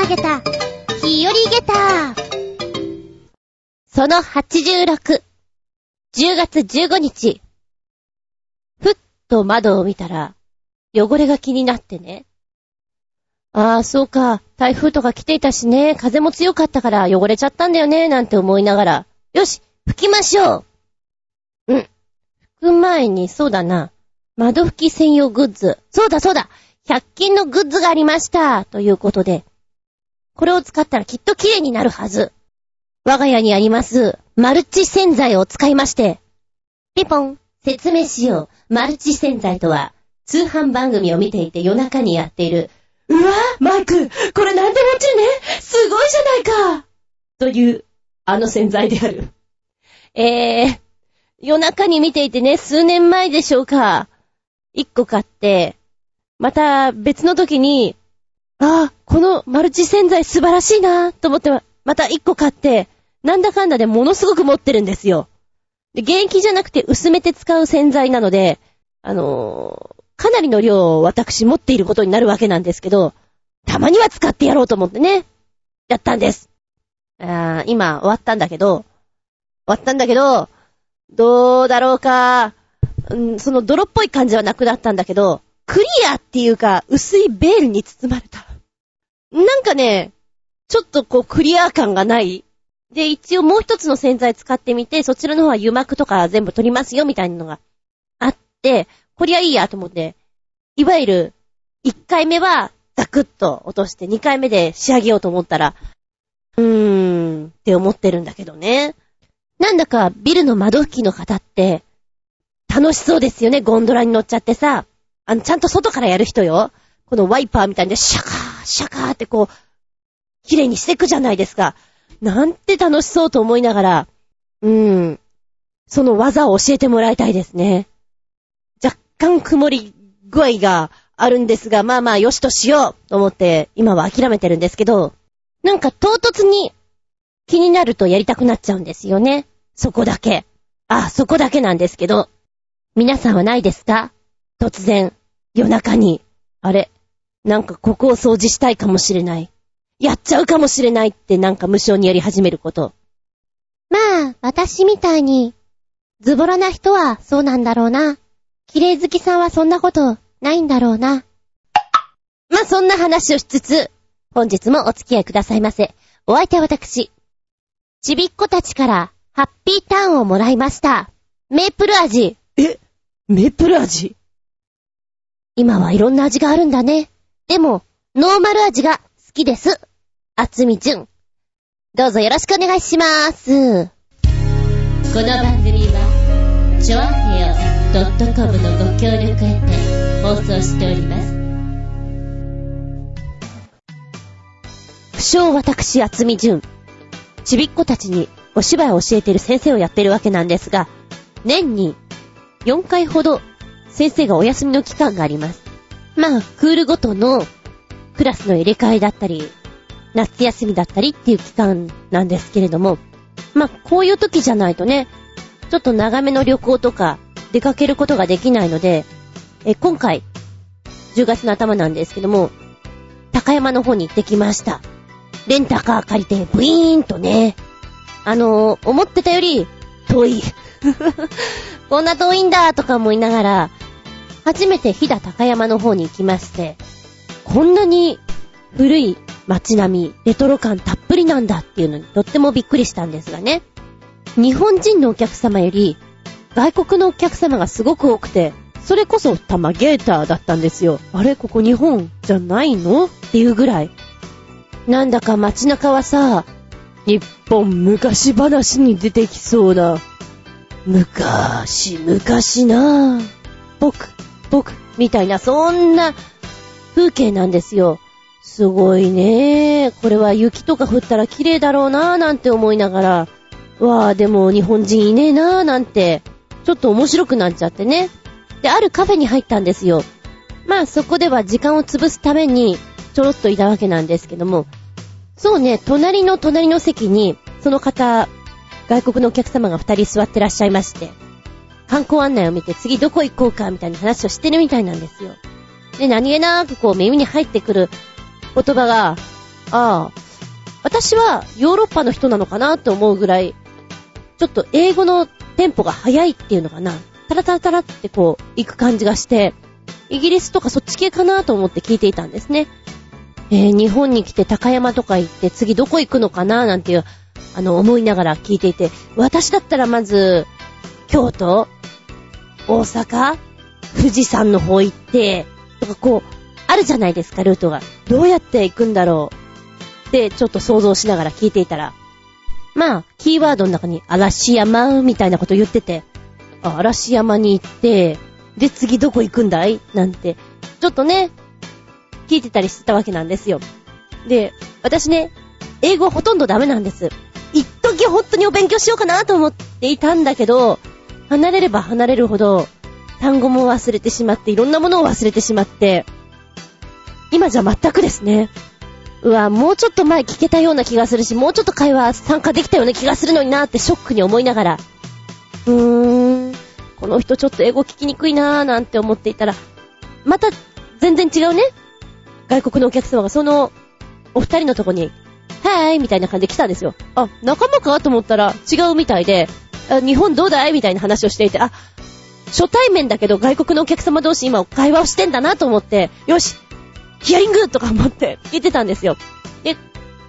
曲げた、日和げた。その86、10月15日。ふっと窓を見たら、汚れが気になってね。ああ、そうか。台風とか来ていたしね。風も強かったから汚れちゃったんだよね。なんて思いながら。よし拭きましょううん。拭く前に、そうだな。窓拭き専用グッズ。そうだそうだ !100 均のグッズがありましたということで。これを使ったらきっと綺麗になるはず。我が家にあります、マルチ洗剤を使いまして。ピポン説明しよう。マルチ洗剤とは、通販番組を見ていて夜中にやっているうわマイク、これなんでもちね？すごいじゃないかという、あの洗剤である。えー、夜中に見ていてね、数年前でしょうか。一個買って、また別の時に、ああ、このマルチ洗剤素晴らしいなと思って、また一個買って、なんだかんだでものすごく持ってるんですよ。で、現役じゃなくて薄めて使う洗剤なので、あのかなりの量を私持っていることになるわけなんですけど、たまには使ってやろうと思ってね、やったんです。あ今終わったんだけど、終わったんだけど、どうだろうか、うん、その泥っぽい感じはなくなったんだけど、クリアっていうか、薄いベールに包まれた。なんかね、ちょっとこうクリア感がない。で、一応もう一つの洗剤使ってみて、そちらの方は油膜とか全部取りますよみたいなのがあって、こりゃいいやと思って、いわゆる、1回目はザクッと落として、2回目で仕上げようと思ったら、うーん、って思ってるんだけどね。なんだかビルの窓拭きの方って、楽しそうですよね、ゴンドラに乗っちゃってさ。あの、ちゃんと外からやる人よ。このワイパーみたいにシャカー、シャカーってこう、綺麗にしていくじゃないですか。なんて楽しそうと思いながら、うん、その技を教えてもらいたいですね。若干曇り具合があるんですが、まあまあよしとしようと思って今は諦めてるんですけど、なんか唐突に気になるとやりたくなっちゃうんですよね。そこだけ。あ、そこだけなんですけど。皆さんはないですか？突然、夜中に、あれ、なんかここを掃除したいかもしれない。やっちゃうかもしれないってなんか無償にやり始めること。まあ、私みたいに、ズボラな人はそうなんだろうな。綺麗好きさんはそんなことないんだろうな。まあ、そんな話をしつつ、本日もお付き合いくださいませ。お相手は私、ちびっ子たちからハッピーターンをもらいました。メープル味。え？メープル味？今はいろんな味があるんだね。でも、ノーマル味が好きです。あつみじゅん。どうぞよろしくお願いします。この番組は、ちょあへよ .com のご協力へて放送しております。不詳私、厚み純。ちびっ子たちにお芝居を教えている先生をやっているわけなんですが、年に4回ほど先生がお休みの期間があります。まあ、クールごとのクラスの入れ替えだったり、夏休みだったりっていう期間なんですけれども、まあ、こういう時じゃないとね、ちょっと長めの旅行とか、出かけることができないので、え、今回、10月の頭なんですけども、高山の方に行ってきました。レンタカー借りて、ブイーンとね、あのー、思ってたより、遠い。こんな遠いんだとか思いながら、初めて飛騨高山の方に行きまして、こんなに古い街並み、レトロ感たっぷりなんだっていうのにとってもびっくりしたんですがね。日本人のお客様より外国のお客様がすごく多くて、それこそタマゲーターだったんですよ。あれ？ここ日本じゃないの？っていうぐらい。なんだか街中はさ、日本昔話に出てきそうな、昔、昔なぁ、僕、僕、みたいな、そんな風景なんですよ。すごいね。これは雪とか降ったら綺麗だろうなぁなんて思いながら、わぁ、でも日本人いねえなぁなんてちょっと面白くなっちゃってね。で、あるカフェに入ったんですよ。まあそこでは時間を潰すためにちょろっといたわけなんですけども、そうね、隣の隣の席に、その方、外国のお客様が二人座ってらっしゃいまして、観光案内を見て次どこ行こうかみたいな話をしてるみたいなんですよ。で、何気なくこう耳に入ってくる言葉が、ああ、私はヨーロッパの人なのかなと思うぐらい、ちょっと英語のテンポが速いっていうのかな。タラタラタラってこう、行く感じがして、イギリスとかそっち系かなと思って聞いていたんですね。えー、日本に来て高山とか行って次どこ行くのかななんていう、あの、思いながら聞いていて、私だったらまず、京都大阪？富士山の方行って、とかこう、あるじゃないですか、ルートが。どうやって行くんだろうって、ちょっと想像しながら聞いていたら、まあ、キーワードの中に嵐山みたいなこと言ってて、嵐山に行って、で、次どこ行くんだい？なんて、ちょっとね、聞いてたりしてたわけなんですよ。で、私ね、英語ほとんどダメなんです。一時本当にお勉強しようかなと思っていたんだけど、離れれば離れるほど、単語も忘れてしまって、いろんなものを忘れてしまって、今じゃ全くですね。うわ、もうちょっと前聞けたような気がするし、もうちょっと会話参加できたような気がするのになーってショックに思いながら、うーん、この人ちょっと英語聞きにくいなーなんて思っていたら、また全然違うね。外国のお客様がその、お二人のとこに、はーいみたいな感じで来たんですよ。あ、仲間か？と思ったら違うみたいで、日本どうだい？みたいな話をしていて、あ、初対面だけど外国のお客様同士今会話をしてんだなと思って、よし、ヒアリングとか思って言ってたんですよ。で、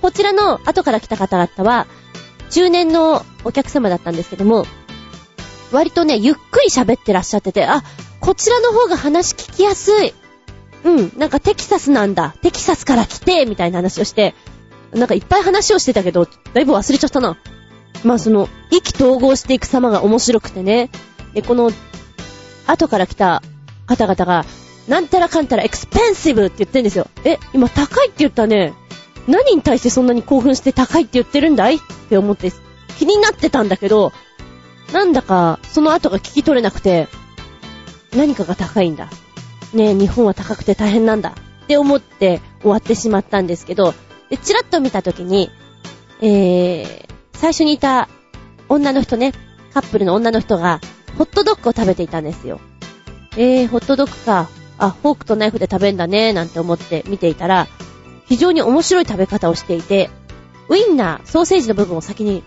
こちらの後から来た方々は、中年のお客様だったんですけども、割とね、ゆっくり喋ってらっしゃってて、あ、こちらの方が話聞きやすい。うん、なんかテキサスなんだ。テキサスから来て、みたいな話をして、なんかいっぱい話をしてたけど、だいぶ忘れちゃったな。まあその、意気投合していく様が面白くてね。で、この、後から来た方々が、なんたらかんたらエクスペンシブって言ってんですよ。え、今高いって言ったね。何に対してそんなに興奮して高いって言ってるんだい？って思って気になってたんだけど、なんだかその後が聞き取れなくて、何かが高いんだ。ねえ、日本は高くて大変なんだ。って思って終わってしまったんですけど、で、チラッと見たときに、えー、最初にいた女の人ね、カップルの女の人が、ホットドッグを食べていたんですよ。えー、ホットドッグか。あ、フォークとナイフで食べんだね、なんて思って見ていたら、非常に面白い食べ方をしていて、ウインナー、ソーセージの部分を先に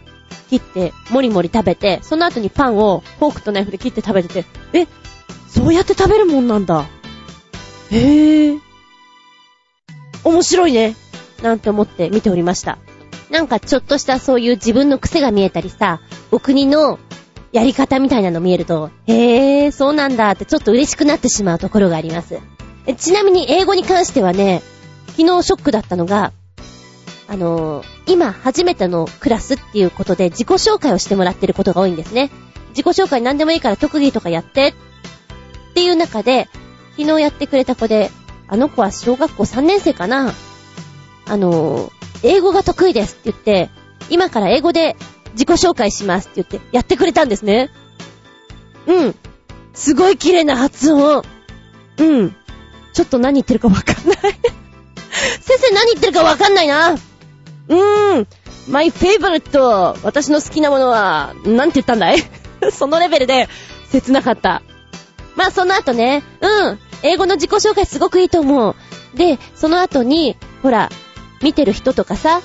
切って、もりもり食べて、その後にパンをフォークとナイフで切って食べてて、え、そうやって食べるもんなんだ。へぇー。面白いね。なんて思って見ておりました。なんかちょっとしたそういう自分の癖が見えたりさ、お国のやり方みたいなの見えると、へー、そうなんだってちょっと嬉しくなってしまうところがあります。ちなみに英語に関してはね、昨日ショックだったのが、あのー、今初めてのクラスっていうことで自己紹介をしてもらってることが多いんですね。自己紹介何でもいいから特技とかやってっていう中で、昨日やってくれた子で、あの子は小学校3年生かなあのー、英語が得意ですって言って、今から英語で自己紹介しますって言ってやってくれたんですね。うん。すごい綺麗な発音。うん。ちょっと何言ってるかわかんない 先生何言ってるかわかんないな。うーん。my favorite 私の好きなものは、なんて言ったんだい？そのレベルで切なかった。まあその後ね、うん。英語の自己紹介すごくいいと思う。で、その後に、ほら、見てる人とかさ、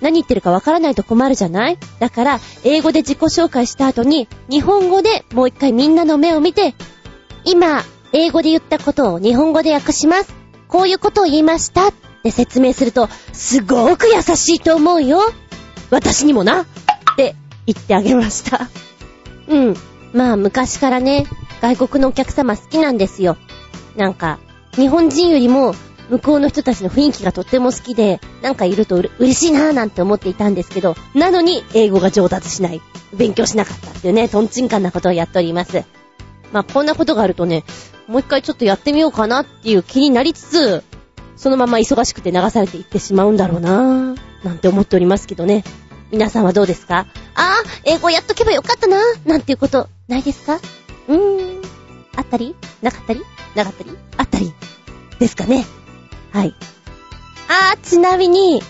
何言ってるかわからないと困るじゃない？だから、英語で自己紹介した後に、日本語でもう一回みんなの目を見て、今、英語で言ったことを日本語で訳します。こういうことを言いましたって説明すると、すごく優しいと思うよ。私にもな。って言ってあげました。うん。まあ昔からね、外国のお客様好きなんですよ。なんか、日本人よりも向こうの人たちの雰囲気がとっても好きで、なんかいると嬉しいなぁなんて思っていたんですけど、なのに英語が上達しない。勉強しなかったっていうね、トンチンカンなことをやっております。まあ、こんなことがあるとね、もう一回ちょっとやってみようかなっていう気になりつつ、そのまま忙しくて流されていってしまうんだろうなぁ、なんて思っておりますけどね。皆さんはどうですか？ああ、英語やっとけばよかったなぁ、なんていうことないですか？うーん。あったり？なかったり？なかったり？あったり？ですかね。はい。あー、ちなみに、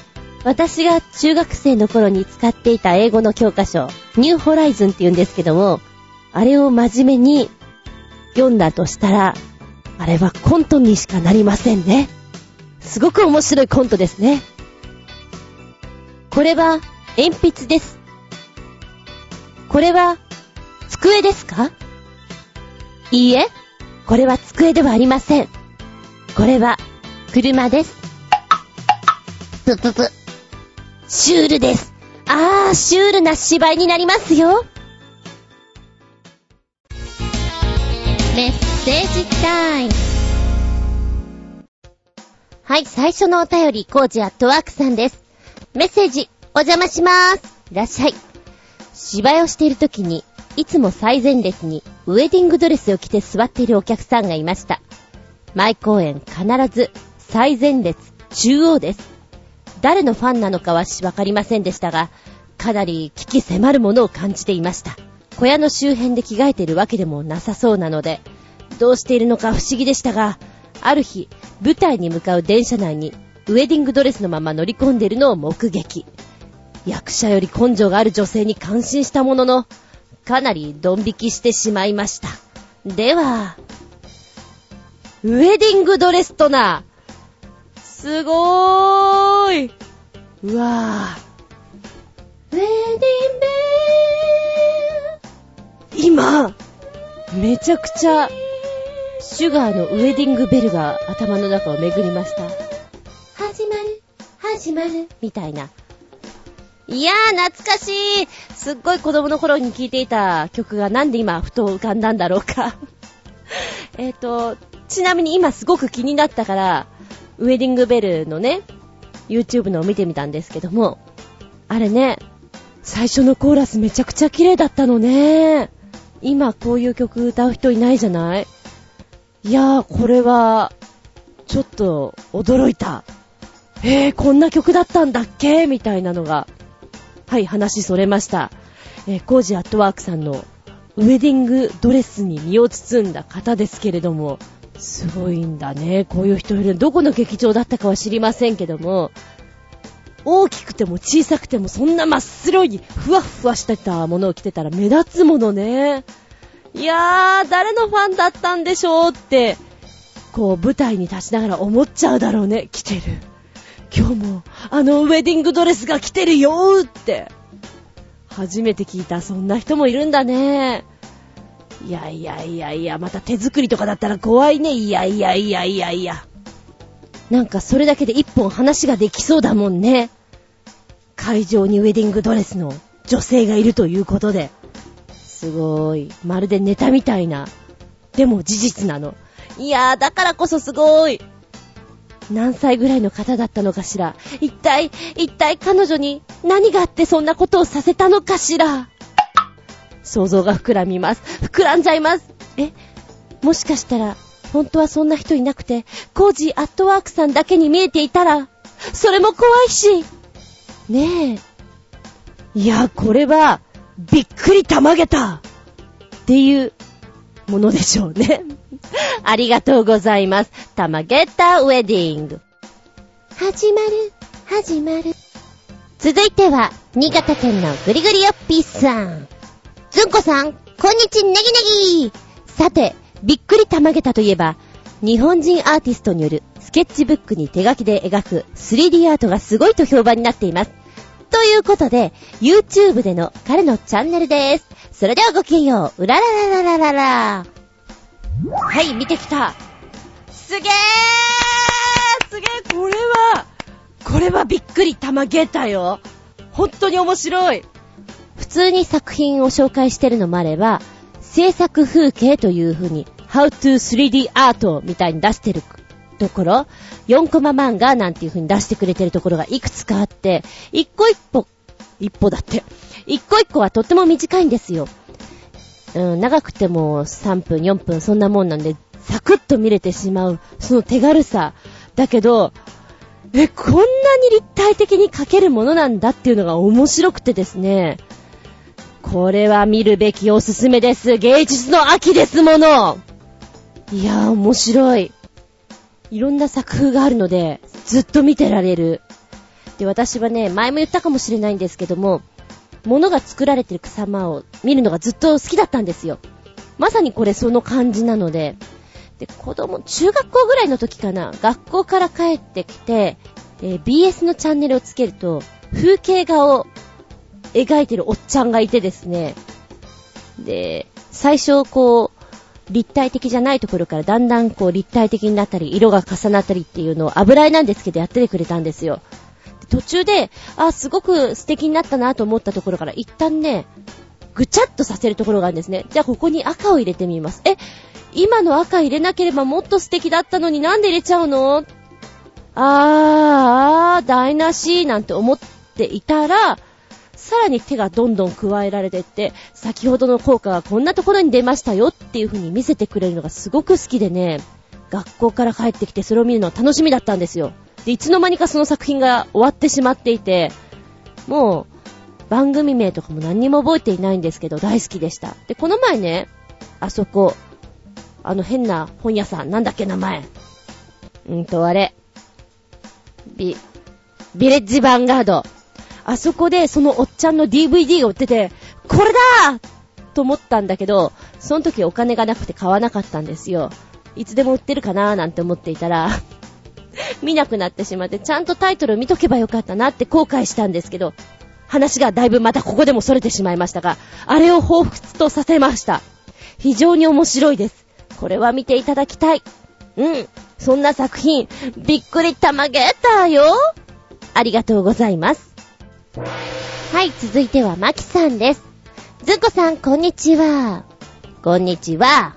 私が中学生の頃に使っていた英語の教科書、ニューホライズンって言うんですけども、あれを真面目に読んだとしたら、あれはコントにしかなりませんね。すごく面白いコントですね。これは鉛筆です。これは机ですか？いいえ、これは机ではありません。これは車です。ぷぷぷ。シュールです。あー、シュールな芝居になりますよ。メッセージタイム。はい、最初のお便り、コージアットワークさんです。メッセージ、お邪魔しまーす。いらっしゃい。芝居をしている時に、いつも最前列にウェディングドレスを着て座っているお客さんがいました。毎公演必ず最前列中央です。誰のファンなのかはわかりませんでしたが、かなり危機迫るものを感じていました。小屋の周辺で着替えているわけでもなさそうなので、どうしているのか不思議でしたが、ある日、舞台に向かう電車内にウェディングドレスのまま乗り込んでいるのを目撃。役者より根性がある女性に感心したものの、かなりドン引きしてしまいました。では、ウェディングドレスとな、すごーい。うわぁ。ウェディンベル今、めちゃくちゃ、シュガーのウェディングベルが頭の中を巡りました。始まる、始まる、みたいな。いやー、懐かしいすっごい子供の頃に聴いていた曲がなんで今、ふと浮かんだんだろうか。えっと、ちなみに今すごく気になったから、ウェディングベルのね、YouTube のを見てみたんですけども、あれね、最初のコーラスめちゃくちゃ綺麗だったのね。今こういう曲歌う人いないじゃない？いやー、これは、ちょっと驚いた。えー、こんな曲だったんだっけ？みたいなのが。はい、話それました。えー、コージアットワークさんのウェディングドレスに身を包んだ方ですけれども、すごいんだね。こういう人いる。どこの劇場だったかは知りませんけども、大きくても小さくてもそんな真っ白いふわふわしてたものを着てたら目立つものね。いやー、誰のファンだったんでしょうって、こう舞台に立ちながら思っちゃうだろうね。来てる。今日もあのウェディングドレスが来てるよーって。初めて聞いた、そんな人もいるんだね。いやいやいやいや、また手作りとかだったら怖いね。いやいやいやいやいや。なんかそれだけで一本話ができそうだもんね。会場にウェディングドレスの女性がいるということで。すごい。まるでネタみたいな。でも事実なの。いやー、だからこそすごい。何歳ぐらいの方だったのかしら。一体、一体彼女に何があってそんなことをさせたのかしら。想像が膨らみます。膨らんじゃいます。え、もしかしたら、本当はそんな人いなくて、コージーアットワークさんだけに見えていたら、それも怖いし。ねえ。いや、これは、びっくりたまげたっていうものでしょうね。ありがとうございます。たまげたウェディング。始まる、始まる。続いては、新潟県のぐりぐりよっぴーさん。ずんこさん、こんにちネギネギさて、びっくりたまげたといえば、日本人アーティストによるスケッチブックに手書きで描く 3D アートがすごいと評判になっています。ということで、YouTube での彼のチャンネルです。それではごきげんよう。うららららららら。はい、見てきた。すげーすげーこれは、これはびっくりたまげたよ。本当に面白い。普通に作品を紹介してるのもあれば、制作風景という風に、How to 3D Art みたいに出してるところ、4コマ漫画なんていう風に出してくれてるところがいくつかあって、一個一歩、一歩だって、一個一個はとっても短いんですよ。うん、長くても3分、4分、そんなもんなんで、サクッと見れてしまう、その手軽さ。だけど、え、こんなに立体的に描けるものなんだっていうのが面白くてですね。これは見るべきおすすめです。芸術の秋ですもの。いやー、面白い。いろんな作風があるので、ずっと見てられる。で、私はね、前も言ったかもしれないんですけども、物が作られてる様を見るのがずっと好きだったんですよ。まさにこれその感じなので、で、子供、中学校ぐらいの時かな、学校から帰ってきて、BS のチャンネルをつけると、風景画を描いてるおっちゃんがいてですね。で、最初こう、立体的じゃないところからだんだんこう立体的になったり、色が重なったりっていうのを油絵なんですけどやっててくれたんですよ。途中で、あ、すごく素敵になったなと思ったところから一旦ね、ぐちゃっとさせるところがあるんですね。じゃあここに赤を入れてみます。え、今の赤入れなければもっと素敵だったのになんで入れちゃうの？あー、あー、台無しなんて思っていたら、さらに手がどんどん加えられてって、先ほどの効果がこんなところに出ましたよっていう風に見せてくれるのがすごく好きでね、学校から帰ってきてそれを見るのは楽しみだったんですよ。で、いつの間にかその作品が終わってしまっていて、もう、番組名とかも何にも覚えていないんですけど、大好きでした。で、この前ね、あそこ、あの変な本屋さん、なんだっけ名前。うんと、あれ。ビ、ビレッジヴァンガード。あそこでそのおっちゃんの DVD が売ってて、これだと思ったんだけど、その時お金がなくて買わなかったんですよ。いつでも売ってるかなーなんて思っていたら 見なくなってしまって、ちゃんとタイトル見とけばよかったなって後悔したんですけど、話がだいぶまたここでも逸れてしまいましたが、あれを彷彿とさせました。非常に面白いです。これは見ていただきたい。うん。そんな作品、びっくりたまげたよ。ありがとうございます。はい、続いてはまきさんです。ずんこさん、こんにちは。こんにちは。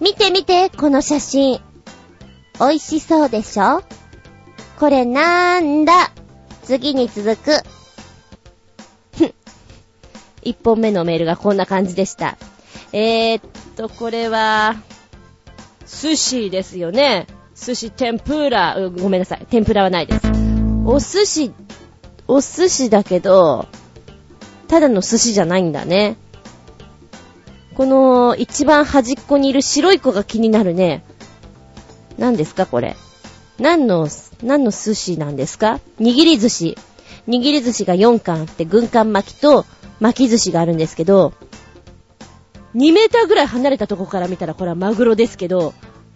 見て見て、この写真。美味しそうでしょ？これなーんだ？次に続く。一本目のメールがこんな感じでした。えー、っと、これは、寿司ですよね。寿司天ぷら、ごめんなさい。天ぷらはないです。お寿司、お寿司だけど、ただの寿司じゃないんだね。この一番端っこにいる白い子が気になるね。何ですかこれ？何の、何の寿司なんですか？握り寿司。握り寿司が4巻あって軍艦巻きと巻き寿司があるんですけど、2メーターぐらい離れたとこから見たらこれはマグロですけど、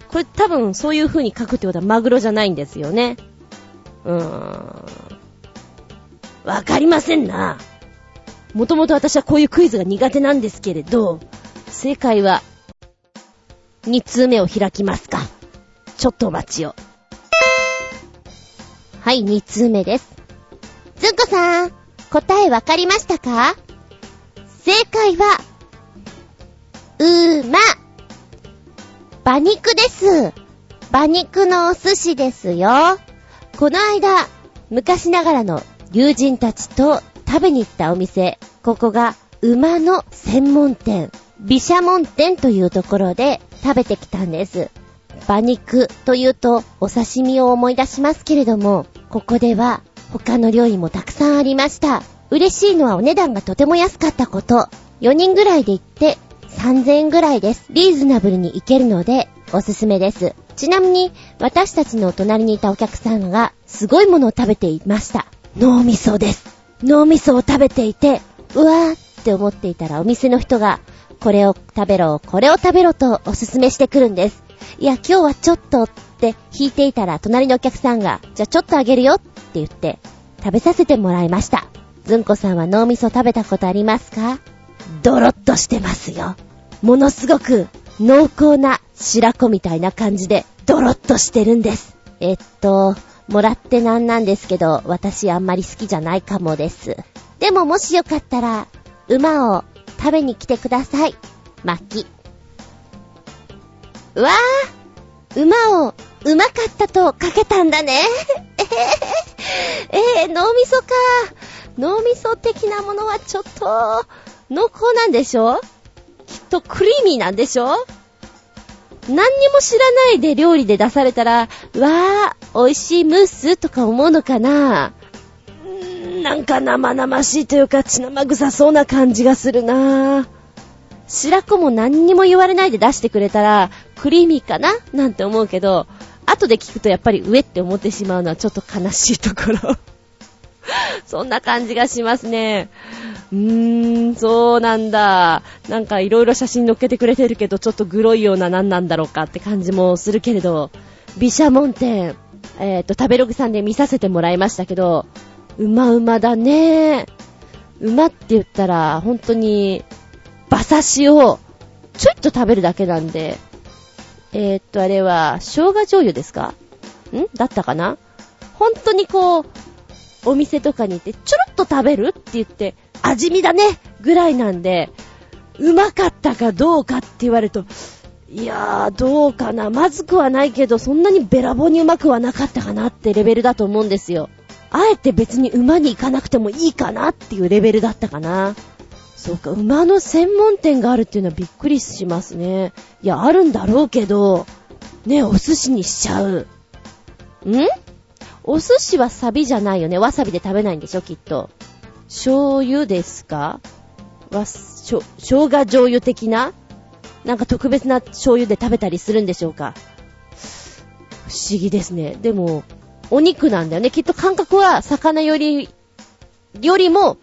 これ多分そういう風に書くってことはマグロじゃないんですよね。うーん。わかりませんな。もともと私はこういうクイズが苦手なんですけれど、正解は、2通目を開きますか。ちょっとお待ちを。はい、2通目です。ずんこさん、答えわかりましたか？正解は、うーま。馬肉です。馬肉のお寿司ですよ。この間、昔ながらの友人たちと食べに行ったお店、ここが馬の専門店、毘沙門店というところで食べてきたんです。馬肉というとお刺身を思い出しますけれども、ここでは他の料理もたくさんありました。嬉しいのはお値段がとても安かったこと。4人ぐらいで行って3000円ぐらいです。リーズナブルに行けるのでおすすめです。ちなみに私たちの隣にいたお客さんがすごいものを食べていました。脳みそです。脳みそを食べていて、うわーって思っていたらお店の人がこれを食べろ、これを食べろとおすすめしてくるんです。いや、今日はちょっとって弾いていたら、隣のお客さんが、じゃあちょっとあげるよって言って、食べさせてもらいました。ずんこさんは脳みそ食べたことありますか？ドロッとしてますよ。ものすごく濃厚な白子みたいな感じで、ドロッとしてるんです。えっと、もらってなんなんですけど、私あんまり好きじゃないかもです。でももしよかったら、馬を食べに来てください。巻き。わぁ馬を、うまかったとかけたんだね。えへー、えー、脳みそか。脳みそ的なものはちょっと、濃厚なんでしょ？きっとクリーミーなんでしょ？何にも知らないで料理で出されたら、わー、美味しいムースとか思うのかな？なんか生々しいというか血生臭そうな感じがするなぁ。白子も何にも言われないで出してくれたら、クリーミーかな？なんて思うけど、後で聞くとやっぱり上って思ってしまうのはちょっと悲しいところ そんな感じがしますね。うーん、そうなんだ。なんかいろいろ写真載っけてくれてるけど、ちょっとグロいような何なんだろうかって感じもするけれど、毘沙門店、えっ、ー、と、食べログさんで見させてもらいましたけど、うまうまだね。馬って言ったら、本当に、馬刺しを、ちょいっと食べるだけなんで、えー、っと、あれは、生姜醤油ですか？ん？だったかな？本当にこう、お店とかに行って、ちょろっと食べるって言って、味見だねぐらいなんで、うまかったかどうかって言われると、いやー、どうかな。まずくはないけど、そんなにべらぼうにうまくはなかったかなってレベルだと思うんですよ。あえて別に馬に行かなくてもいいかなっていうレベルだったかな。そうか、馬の専門店があるっていうのはびっくりしますね。いや、あるんだろうけど、ね、お寿司にしちゃう。ん？お寿司はサビじゃないよね。わさびで食べないんでしょ、きっと。醤油ですか？わ、しょ、生姜醤油的な？なんか特別な醤油で食べたりするんでしょうか不思議ですね。でも、お肉なんだよね。きっと感覚は魚より、よりも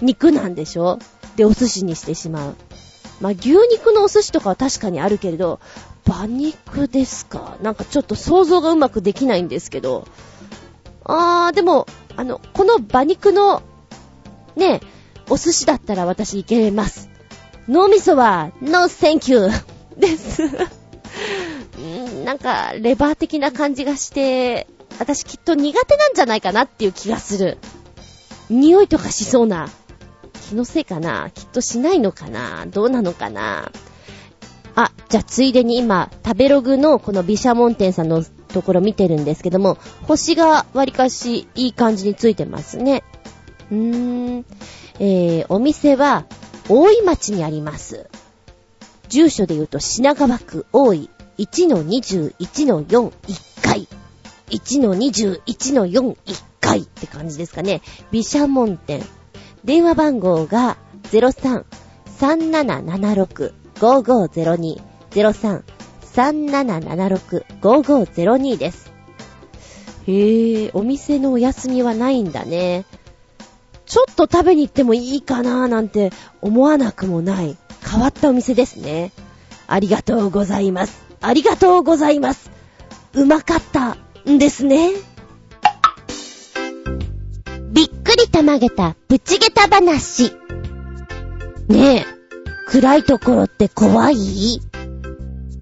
肉なんでしょで、お寿司にしてしまう。まあ、牛肉のお寿司とかは確かにあるけれど、馬肉ですかなんかちょっと想像がうまくできないんですけど。あー、でも、あの、この馬肉の、ね、お寿司だったら私いけます。脳みそは、ノーセンキューです。なんか、レバー的な感じがして、私きっと苦手なんじゃないかなっていう気がする。匂いとかしそうな。気のせいかなきっとしないのかなどうなのかなあ、じゃあついでに今、食べログのこの毘沙門天さんのところ見てるんですけども、星がわりかしいい感じについてますね。うーん。えー、お店は、大井町にあります。住所で言うと品川区大井1-21-4 1階。1-21-4 1階って感じですかね。毘沙門店。電話番号が03-3776-5502。03-3776-5502です。へぇ、お店のお休みはないんだね。ちょっと食べに行ってもいいかなーなんて思わなくもない。変わったお店ですね。ありがとうございます。ありがとうございます。うまかったんですね。びっくりたまげたぶちげた話。ねえ、暗いところって怖い？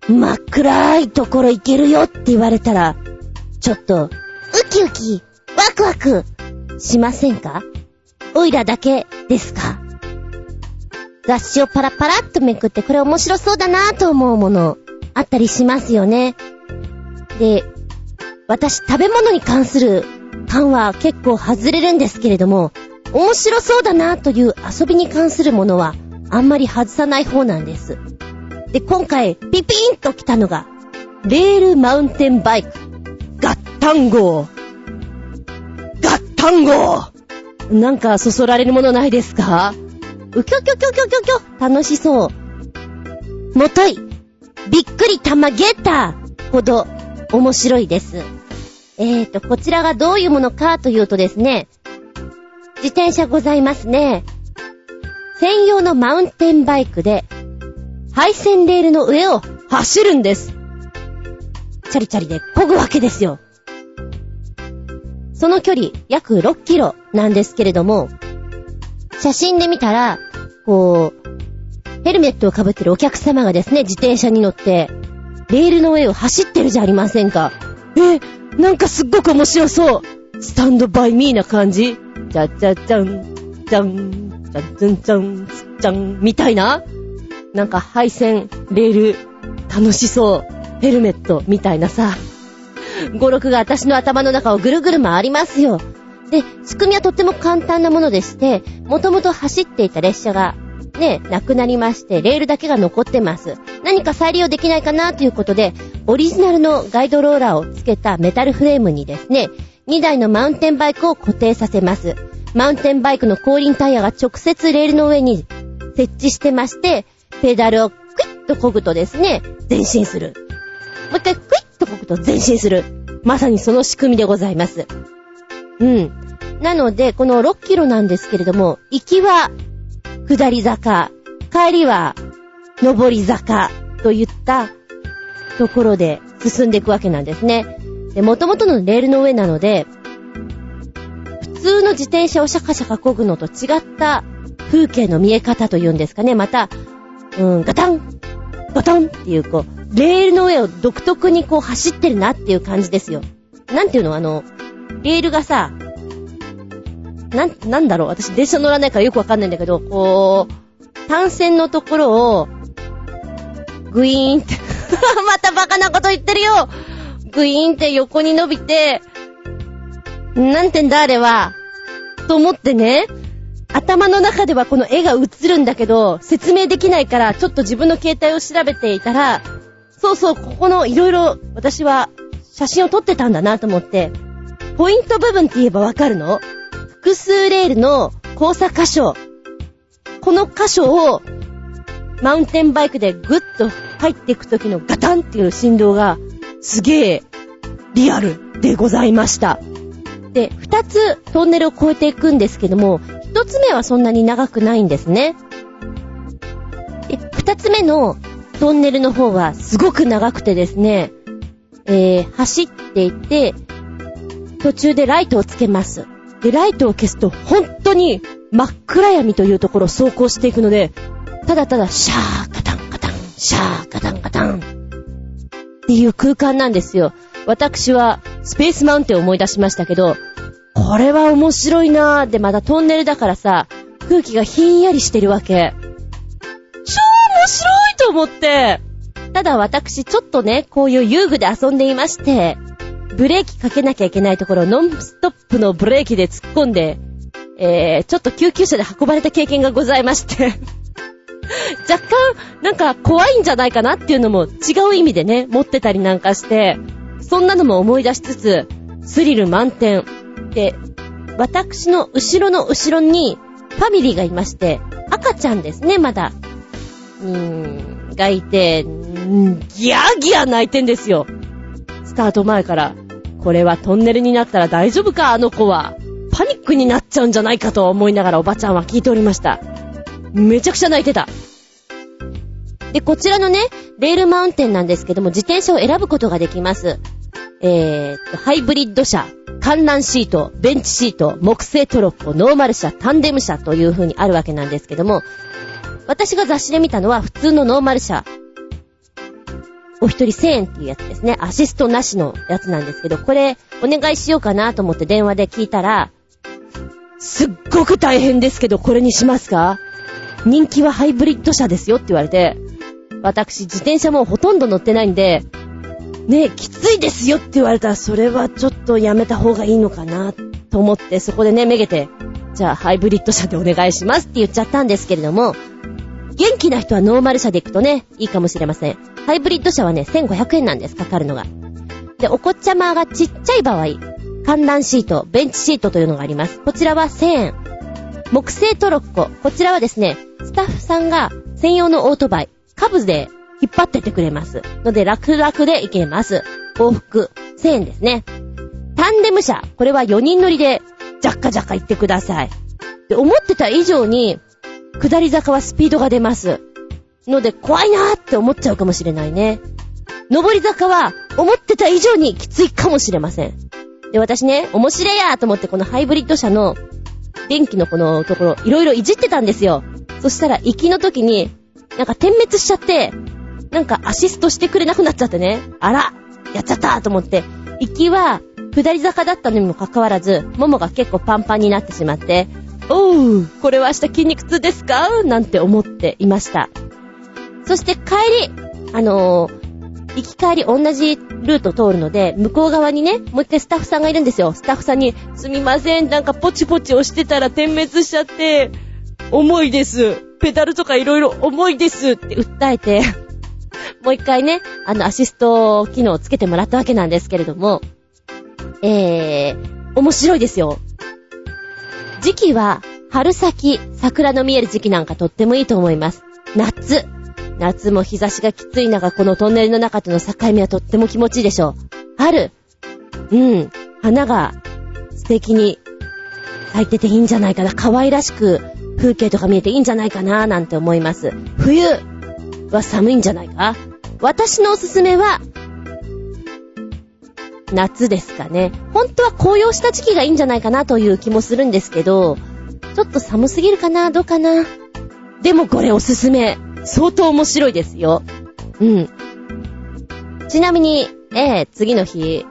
真っ暗いところ行けるよって言われたら、ちょっと、ウキウキ、ワクワク、しませんか？おいらだけですか？雑誌をパラパラっとめくってこれ面白そうだなぁと思うもの、あったりしますよね。で、私食べ物に関する感は結構外れるんですけれども、面白そうだなぁという遊びに関するものはあんまり外さない方なんです。で、今回ピピーンと来たのが、レールマウンテンバイク、ガッタンゴー。ガッタンゴーなんかそそられるものないですか？うきょきょきょきょきょきょ楽しそう。もとい、びっくりたまゲッターほど面白いです。えーと、こちらがどういうものかというとですね、自転車ございますね。専用のマウンテンバイクで、配線レールの上を走るんです。チャリチャリで漕ぐわけですよ。その距離約6キロなんですけれども、写真で見たら、こう、ヘルメットをかぶってるお客様がですね、自転車に乗って、レールの上を走ってるじゃありませんか。え、なんかすっごく面白そう。スタンドバイミーな感じ。じゃじゃじゃん、じゃん、じゃんじゃんじゃん、じゃん、みたいななんか配線、レール、楽しそう。ヘルメット、みたいなさ。語録が私の頭の中をぐるぐる回りますよ。で、仕組みはとっても簡単なものでして、もともと走っていた列車が、ね、なくなりまして、レールだけが残ってます。何か再利用できないかなということで、オリジナルのガイドローラーをつけたメタルフレームにですね、2台のマウンテンバイクを固定させます。マウンテンバイクの後輪タイヤが直接レールの上に設置してまして、ペダルをクイッと漕ぐとですね、前進する。もう一回クイッと漕ぐと前進する。まさにその仕組みでございます。うん。なので、この6キロなんですけれども、行きは下り坂、帰りは上り坂といったところで進んでいくわけなんですね。で、元々のレールの上なので、普通の自転車をシャカシャカ漕ぐのと違った風景の見え方というんですかね。また、うん、ガタンガタンっていうこう、レールの上を独特にこう走ってるなっていう感じですよ。なんていうの？あの、レールがさ、なん、なんだろう？私電車乗らないからよくわかんないんだけど、こう、単線のところを、グイーンって またバカなこと言ってるよ！グイーンって横に伸びて、なんてんだあれは、と思ってね、頭の中ではこの絵が映るんだけど、説明できないから、ちょっと自分の携帯を調べていたら、そうそう、ここのいろいろ私は写真を撮ってたんだなと思って、ポイント部分って言えばわかるの？複数レールの交差箇所。この箇所を、マウンテンバイクでグッと入っていく時のガタンっていう振動が、すげえ、リアルでございました。で、二つトンネルを越えていくんですけども、一つ目はそんなに長くないんですね。で、二つ目のトンネルの方はすごく長くてですね、えー、走っていって、途中でライトをつけます。で、ライトを消すと本当に真っ暗闇というところを走行していくので、ただただシャーカタンカタン、シャーカタンカタンっていう空間なんですよ。私はスペースマウンテンを思い出しましたけど、これは面白いなーで、まだトンネルだからさ、空気がひんやりしてるわけ。超面白いと思って。ただ私ちょっとね、こういう遊具で遊んでいまして、ブレーキかけなきゃいけないところノンストップのブレーキで突っ込んで、えー、ちょっと救急車で運ばれた経験がございまして 若干、なんか怖いんじゃないかなっていうのも違う意味でね、持ってたりなんかして、そんなのも思い出しつつ、スリル満点。で、私の後ろの後ろにファミリーがいまして、赤ちゃんですね、まだ。うーん、がいて、んギャーギャー泣いてんですよ。スタート前から。これはトンネルになったら大丈夫か、あの子は。パニックになっちゃうんじゃないかと思いながらおばちゃんは聞いておりました。めちゃくちゃ泣いてた。で、こちらのね、レールマウンテンなんですけども、自転車を選ぶことができます。えー、ハイブリッド車、観覧シート、ベンチシート、木製トロッコ、ノーマル車、タンデム車という風にあるわけなんですけども、私が雑誌で見たのは普通のノーマル車。お一人1000円っていうやつですね。アシストなしのやつなんですけど、これお願いしようかなと思って電話で聞いたら、すっごく大変ですけど、これにしますか？人気はハイブリッド車ですよって言われて、私自転車もほとんど乗ってないんで、ねえ、きついですよって言われたら、それはちょっとやめた方がいいのかな、と思って、そこでね、めげて、じゃあハイブリッド車でお願いしますって言っちゃったんですけれども、元気な人はノーマル車で行くとね、いいかもしれません。ハイブリッド車はね、1500円なんです、かかるのが。で、お子ちゃまがちっちゃい場合、観覧シート、ベンチシートというのがあります。こちらは1000円。木製トロッコ、こちらはですね、スタッフさんが専用のオートバイ、カブで引っ張っててくれます。ので、楽々で行けます。往復、1000円ですね。タンデム車、これは4人乗りで、ジャッカジャッカ行ってください。で、思ってた以上に、下り坂はスピードが出ます。ので、怖いなーって思っちゃうかもしれないね。上り坂は、思ってた以上にきついかもしれません。で、私ね、面白いやーと思ってこのハイブリッド車の、電気のこのところ、いろいろいじってたんですよ。そしたら、行きの時に、なんか点滅しちゃって、なんかアシストしてくれなくなっちゃってね。あらやっちゃったと思って。行きは、下り坂だったのにもかかわらず、ももが結構パンパンになってしまって、おう、これは明日筋肉痛ですか？なんて思っていました。そして帰り、あのー、行き帰り同じルート通るので、向こう側にね、もう一回スタッフさんがいるんですよ。スタッフさんに、すみません、なんかポチポチ押してたら点滅しちゃって、重いです。ペダルとかいろいろ重いですって訴えて、もう一回ね、あの、アシスト機能をつけてもらったわけなんですけれども、えー、面白いですよ。時期は、春先、桜の見える時期なんかとってもいいと思います。夏。夏も日差しがきつい中、このトンネルの中との境目はとっても気持ちいいでしょう。春。うん。花が素敵に咲いてていいんじゃないかな。可愛らしく風景とか見えていいんじゃないかな、なんて思います。冬は寒いんじゃないか？私のおすすめは、夏ですかね。本当は紅葉した時期がいいんじゃないかなという気もするんですけど、ちょっと寒すぎるかな？どうかな？でもこれおすすめ。相当面白いですよ。うん。ちなみに、ええ、次の日、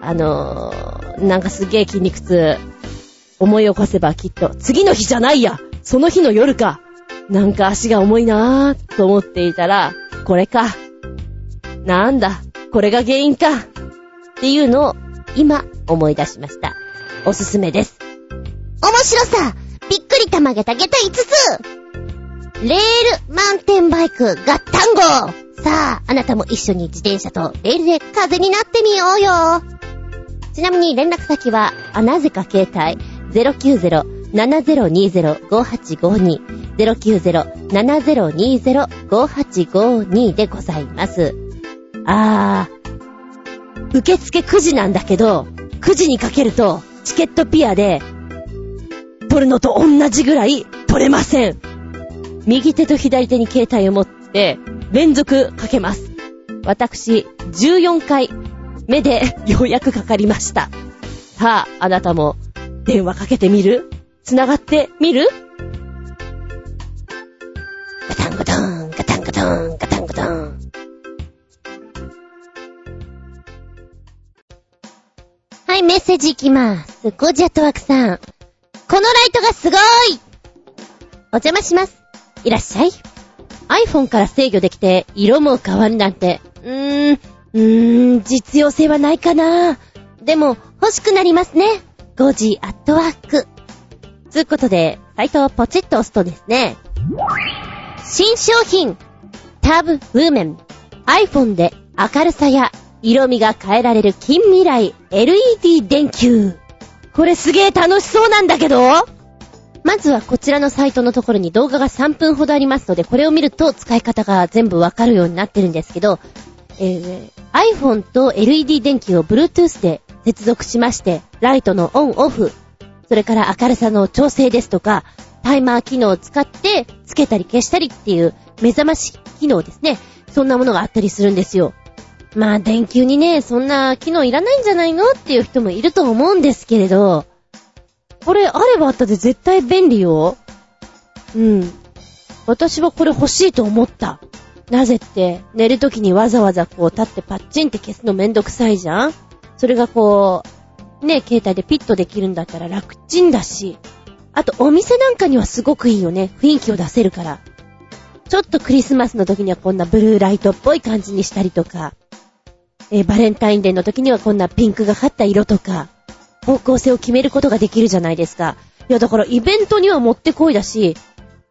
あのー、なんかすげえ筋肉痛。思い起こせばきっと、次の日じゃないやその日の夜かなんか足が重いなぁ、と思っていたら、これか。なんだ、これが原因か。っていうのを、今、思い出しました。おすすめです。面白さびっくりたまげたげた5つレールマウンテンバイク合体号さあ、あなたも一緒に自転車とレールで風になってみようよちなみに連絡先は、あ、なぜか携帯090-7020-5852 090-7020-5852でございます。あー、受付9時なんだけど、9時にかけると、チケットピアで、取るのと同じぐらい取れません。右手と左手に携帯を持って、連続かけます。私、14回目で ようやくかかりました。さあ、あなたも電話かけてみる？繋がってみる？い、メッセージいきます。ゴジャットワークさん。このライトがすごいお邪魔します。いらっしゃい。iPhone から制御できて、色も変わるなんて、うーん、うーん、実用性はないかな。でも、欲しくなりますね。5時アットワーク。つうことで、サイトをポチッと押すとですね、新商品、タブウーメン、iPhone で明るさや色味が変えられる近未来 LED 電球。これすげえ楽しそうなんだけどまずはこちらのサイトのところに動画が3分ほどありますので、これを見ると使い方が全部わかるようになってるんですけど、えー、iPhone と LED 電球を Bluetooth で接続しまして、ライトのオンオフ、それから明るさの調整ですとか、タイマー機能を使ってつけたり消したりっていう目覚まし機能ですね。そんなものがあったりするんですよ。まあ、電球にね、そんな機能いらないんじゃないのっていう人もいると思うんですけれど、これあればあったで絶対便利よ。うん。私はこれ欲しいと思った。なぜって、寝るときにわざわざこう立ってパッチンって消すのめんどくさいじゃんそれがこう、ね、携帯でピッとできるんだったら楽ちんだし、あとお店なんかにはすごくいいよね。雰囲気を出せるから。ちょっとクリスマスの時にはこんなブルーライトっぽい感じにしたりとか、えー、バレンタインデーの時にはこんなピンクがかった色とか、方向性を決めることができるじゃないですか。いやだからイベントにはもってこいだし、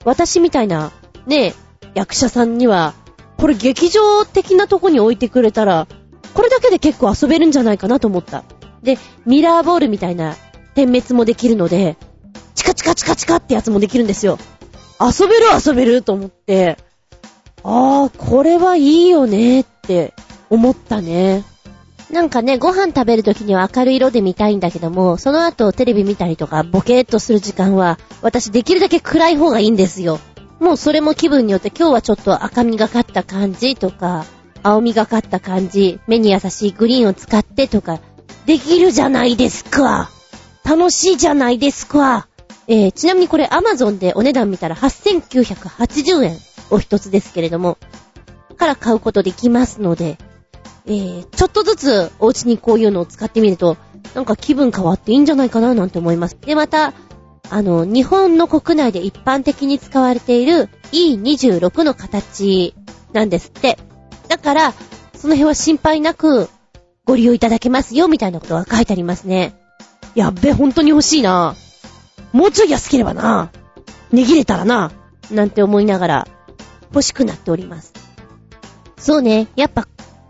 私みたいな、ね、役者さんには、これ劇場的なとこに置いてくれたら、これだけで結構遊べるんじゃないかなと思った。で、ミラーボールみたいな点滅もできるので、チカチカチカチカってやつもできるんですよ。遊べる遊べると思って、あー、これはいいよねって思ったね。なんかね、ご飯食べるときには明るい色で見たいんだけども、その後テレビ見たりとかボケーっとする時間は、私できるだけ暗い方がいいんですよ。もうそれも気分によって今日はちょっと赤みがかった感じとか、青みがかった感じ、目に優しいグリーンを使ってとか、できるじゃないですか。楽しいじゃないですか。えー、ちなみにこれ Amazon でお値段見たら8980円お一つですけれども、から買うことできますので、えー、ちょっとずつお家にこういうのを使ってみると、なんか気分変わっていいんじゃないかななんて思います。で、また、あの、日本の国内で一般的に使われている E26 の形なんですって。だから、その辺は心配なくご利用いただけますよ、みたいなことが書いてありますね。やっべ、本当に欲しいな。もうちょい安ければな。値切れたらな。なんて思いながら、欲しくなっております。そうね、やっぱ、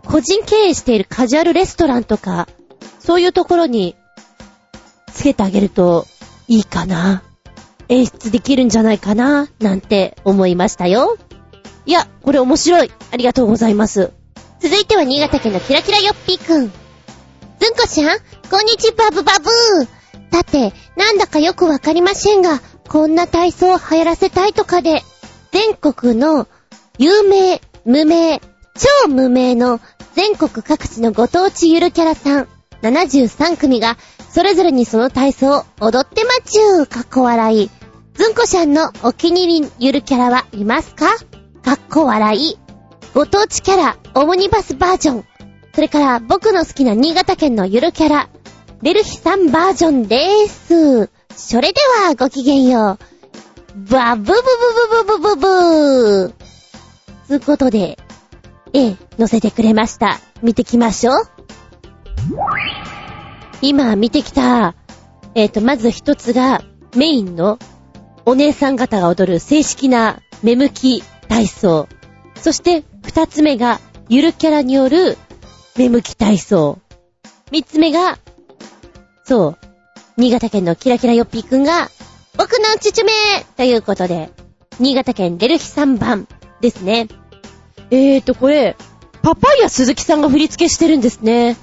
個人経営しているカジュアルレストランとか、そういうところに、つけてあげると、いいかな。演出できるんじゃないかな、なんて思いましたよ。いや、これ面白い。ありがとうございます。続いては新潟県のキラキラよっぴーくん。ずんこちゃん、こんにちバブバブー。だって、なんだかよくわかりませんが、こんな体操を流行らせたいとかで、全国の有名、無名、超無名の全国各地のご当地ゆるキャラさん、73組が、それぞれにその体操を踊ってまちゅー、かっこ笑い。ずんこちゃんのお気に入りゆるキャラはいますか？かっこ笑い。ご当地キャラ、オムニバスバージョン。それから僕の好きな新潟県のゆるキャラ、レルヒさんバージョンでーす。それではごきげんよう。バブブブブブブブブー。つうことで、ええ、載せてくれました。見てきましょう。今見てきた、えっ、ー、と、まず一つが、メインのお姉さん方が踊る正式な目向き体操。そして二つ目がゆるキャラによる目向き体操。三つ目が、そう、新潟県のキラキラヨッピーくんが、僕の父めということで、新潟県デルヒ3番ですね。えーと、これ、パパイヤ鈴木さんが振り付けしてるんですね。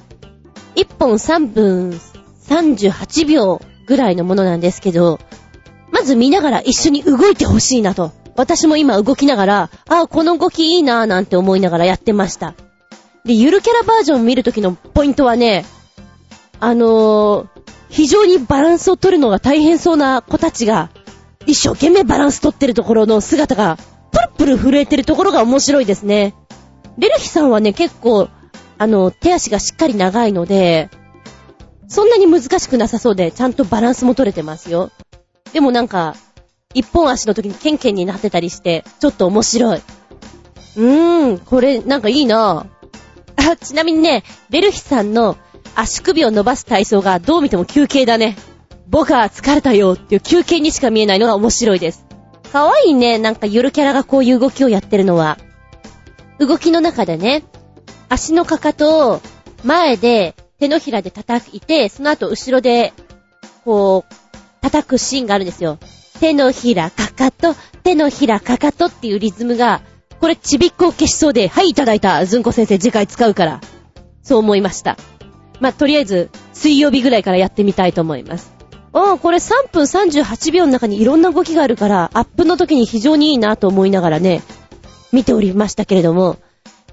1本3分38秒ぐらいのものなんですけど、まず見ながら一緒に動いてほしいなと。私も今動きながら、ああ、この動きいいなぁなんて思いながらやってました。で、ゆるキャラバージョン見るときのポイントはね、あのー、非常にバランスを取るのが大変そうな子たちが、一生懸命バランス取ってるところの姿が、プル震えてるところが面白いですね。レルヒさんはね、結構、あの、手足がしっかり長いので、そんなに難しくなさそうで、ちゃんとバランスも取れてますよ。でもなんか、一本足の時にケンケンになってたりして、ちょっと面白い。うーん、これなんかいいなぁ。あ、ちなみにね、ベルヒさんの足首を伸ばす体操がどう見ても休憩だね。僕は疲れたよっていう休憩にしか見えないのが面白いです。かわいいね、なんかゆるキャラがこういう動きをやってるのは。動きの中でね、足のかかとを前で手のひらで叩いて、その後後ろで、こう、叩くシーンがあるんですよ。手のひらかかと、手のひらかかとっていうリズムが、これちびっこを消しそうで、はい、いただいた。ずんこ先生次回使うから。そう思いました。まあ、とりあえず、水曜日ぐらいからやってみたいと思います。ああ、これ3分38秒の中にいろんな動きがあるから、アップの時に非常にいいなと思いながらね、見ておりましたけれども、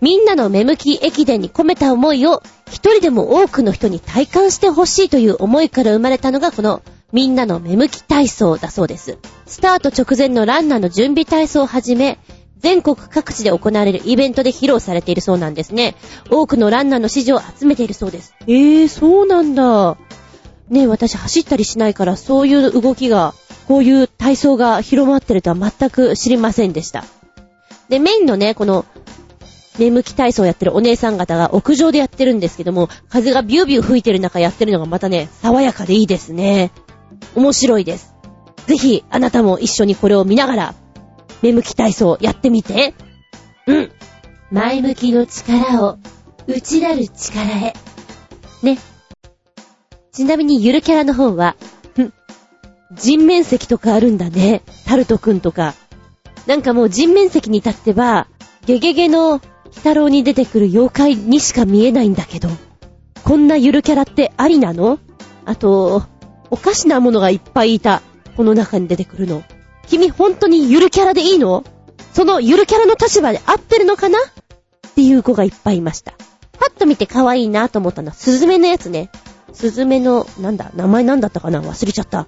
みんなの目向き駅伝に込めた思いを、一人でも多くの人に体感してほしいという思いから生まれたのがこのみんなの目向き体操だそうです。スタート直前のランナーの準備体操をはじめ、全国各地で行われるイベントで披露されているそうなんですね。多くのランナーの支持を集めているそうです。えー、そうなんだ。ね私走ったりしないから、そういう動きが、こういう体操が広まってるとは全く知りませんでした。で、メインのね、この、眠気体操をやってるお姉さん方が屋上でやってるんですけども、風がビュービュー吹いてる中やってるのがまたね、爽やかでいいですね。面白いです。ぜひ、あなたも一緒にこれを見ながら、目向き体操やってみて。うん。前向きの力を、内なる力へ。ね。ちなみにゆるキャラの方は、ん、人面石とかあるんだね。タルトくんとか。なんかもう人面石に立ってば、ゲゲゲの鬼太郎に出てくる妖怪にしか見えないんだけど。こんなゆるキャラってありなの？あと、おかしなものがいっぱいいた。この中に出てくるの。君本当にゆるキャラでいいの？そのゆるキャラの立場で合ってるのかな？っていう子がいっぱいいました。パッと見て可愛いなと思ったのは、スズメのやつね。スズメの、なんだ、名前なんだったかな？忘れちゃった。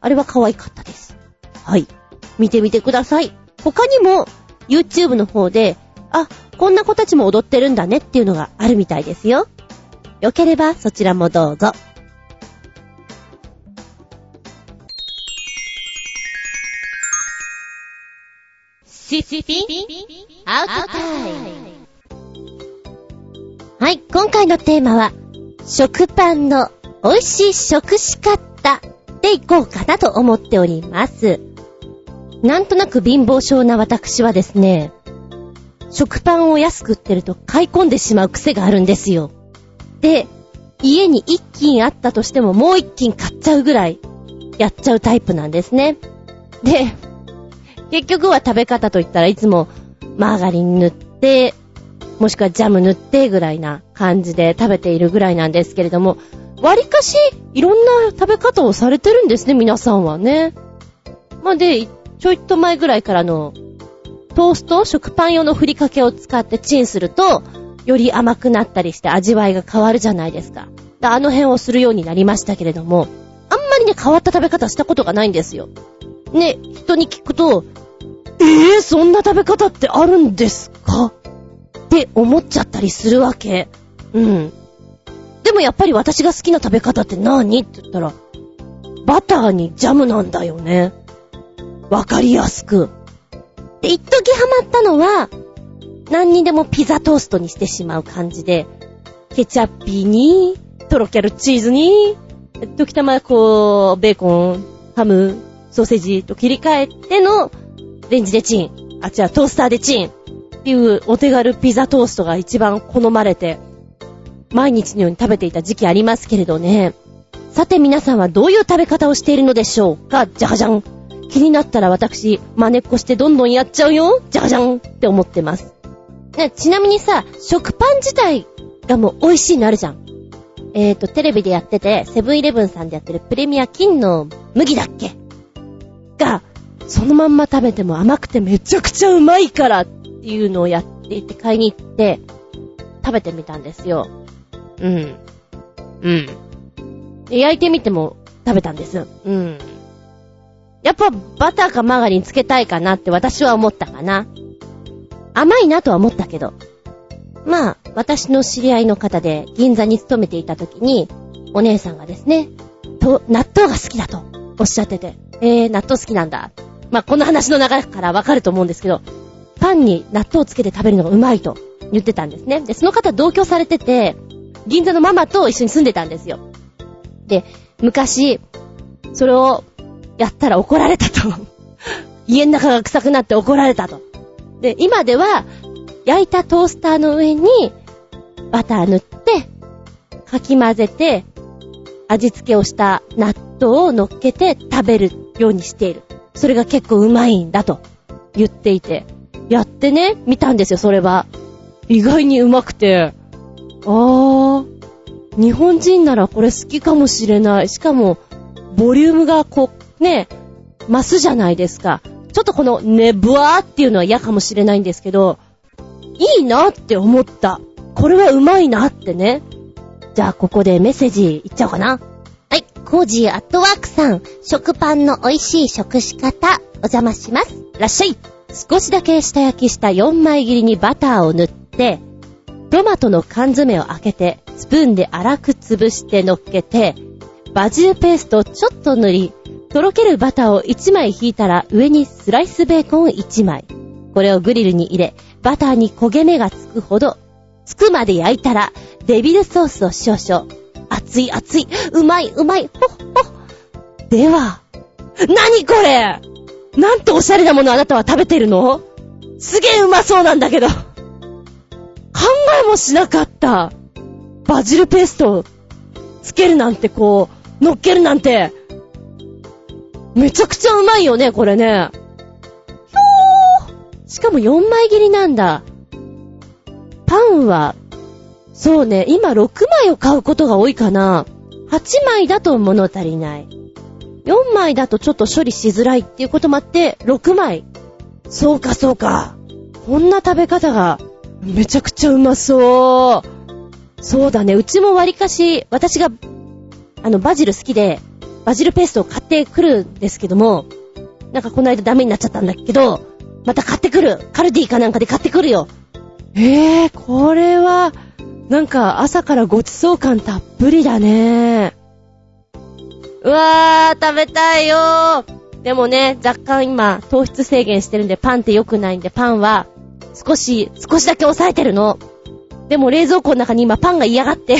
あれは可愛かったです。はい。見てみてください。他にも、YouTube の方で、あ、こんな子たちも踊ってるんだねっていうのがあるみたいですよ。よければそちらもどうぞ。アウトタイムはい、今回のテーマは、食パンの美味しい食し方でいこうかなと思っております。なんとなく貧乏症な私はですね、食パンを安く売ってると買い込んでしまう癖があるんですよ。で、家に一斤あったとしてももう一斤買っちゃうぐらいやっちゃうタイプなんですね。で、結局は食べ方といったらいつもマーガリン塗って、もしくはジャム塗ってぐらいな感じで食べているぐらいなんですけれども、割かしいろんな食べ方をされてるんですね、皆さんはね。まあ、で、ちょいと前ぐらいからのトースト、食パン用のふりかけを使ってチンすると、より甘くなったりして味わいが変わるじゃないですか。あの辺をするようになりましたけれども、あんまりね、変わった食べ方したことがないんですよ。ね、人に聞くと、えぇ、ー、そんな食べ方ってあるんですか？って思っちゃったりするわけ。うん。でもやっぱり私が好きな食べ方って何？って言ったら、バターにジャムなんだよね。わかりやすく。で、一時ハマったのは、何にでもピザトーストにしてしまう感じで、ケチャッピーに、トロキャルチーズに、時たまこう、ベーコン、ハム、ソーセージと切り替えての、レンジでチン。あ、違う、トースターでチン。っていうお手軽ピザトーストが一番好まれて、毎日のように食べていた時期ありますけれどね。さて皆さんはどういう食べ方をしているのでしょうか？じゃはじゃん。気になったら私、真似っこしてどんどんやっちゃうよじゃじゃんって思ってます。ね、ちなみにさ、食パン自体がもう美味しいのあるじゃん。えーと、テレビでやってて、セブンイレブンさんでやってるプレミア金の麦だっけ？が、そのまんま食べても甘くてめちゃくちゃうまいからっっていうのをやっていて買いに行って、食べてみたんですよ。うん。うん。焼いてみても食べたんです。うん。やっぱバターかマーガリンつけたいかなって私は思ったかな。甘いなとは思ったけど。まあ、私の知り合いの方で銀座に勤めていた時に、お姉さんがですね、と、納豆が好きだとおっしゃってて、えー、納豆好きなんだ。まあ、この話の流れからわかると思うんですけど、パンに納豆をつけて食べるのがうまいと言ってたんですね。で、その方同居されてて、銀座のママと一緒に住んでたんですよ。で、昔、それをやったら怒られたと。家の中が臭くなって怒られたと。で、今では、焼いたトースターの上に、バター塗って、かき混ぜて、味付けをした納豆を乗っけて食べるようにしている。それが結構うまいんだと言っていて、やってね、見たんですよ、それは。意外にうまくて、あー、日本人ならこれ好きかもしれない。しかも、ボリュームがこう、ね、増すじゃないですか。ちょっとこのねぶわーっていうのは嫌かもしれないんですけど、いいなって思った。これはうまいなってね。じゃあここでメッセージいっちゃおうかな。はい、コージーアットワークさん、食パンの美味しい食し方、お邪魔します。らっしゃい。少しだけ下焼きした4枚切りにバターを塗って、トマトの缶詰を開けて、スプーンで粗く潰して乗っけて、バジルペーストをちょっと塗り、とろけるバターを1枚引いたら上にスライスベーコン1枚。これをグリルに入れ、バターに焦げ目がつくほど、つくまで焼いたら、デビルソースを少々。熱い熱い、うまいうまい、ほっほっ。では、何これなんておしゃれなものあなたは食べてるの？すげえうまそうなんだけど。考えもしなかった。バジルペーストつけるなんてこう、乗っけるなんて。めちゃくちゃうまいよね、これね。ひょーしかも4枚切りなんだ。パンは、そうね、今6枚を買うことが多いかな。8枚だと物足りない。4枚だとちょっと処理しづらいっていうこともあって、6枚。そうかそうか。こんな食べ方がめちゃくちゃうまそう。そうだね。うちも割かし、私が、あの、バジル好きで、バジルペーストを買ってくるんですけども、なんかこの間ダメになっちゃったんだけど、また買ってくる。カルディかなんかで買ってくるよ。えぇ、ー、これは、なんか朝からごちそう感たっぷりだね。うわー、食べたいよー。でもね、若干今、糖質制限してるんでパンって良くないんで、パンは少し、少しだけ抑えてるの。でも冷蔵庫の中に今パンが嫌がって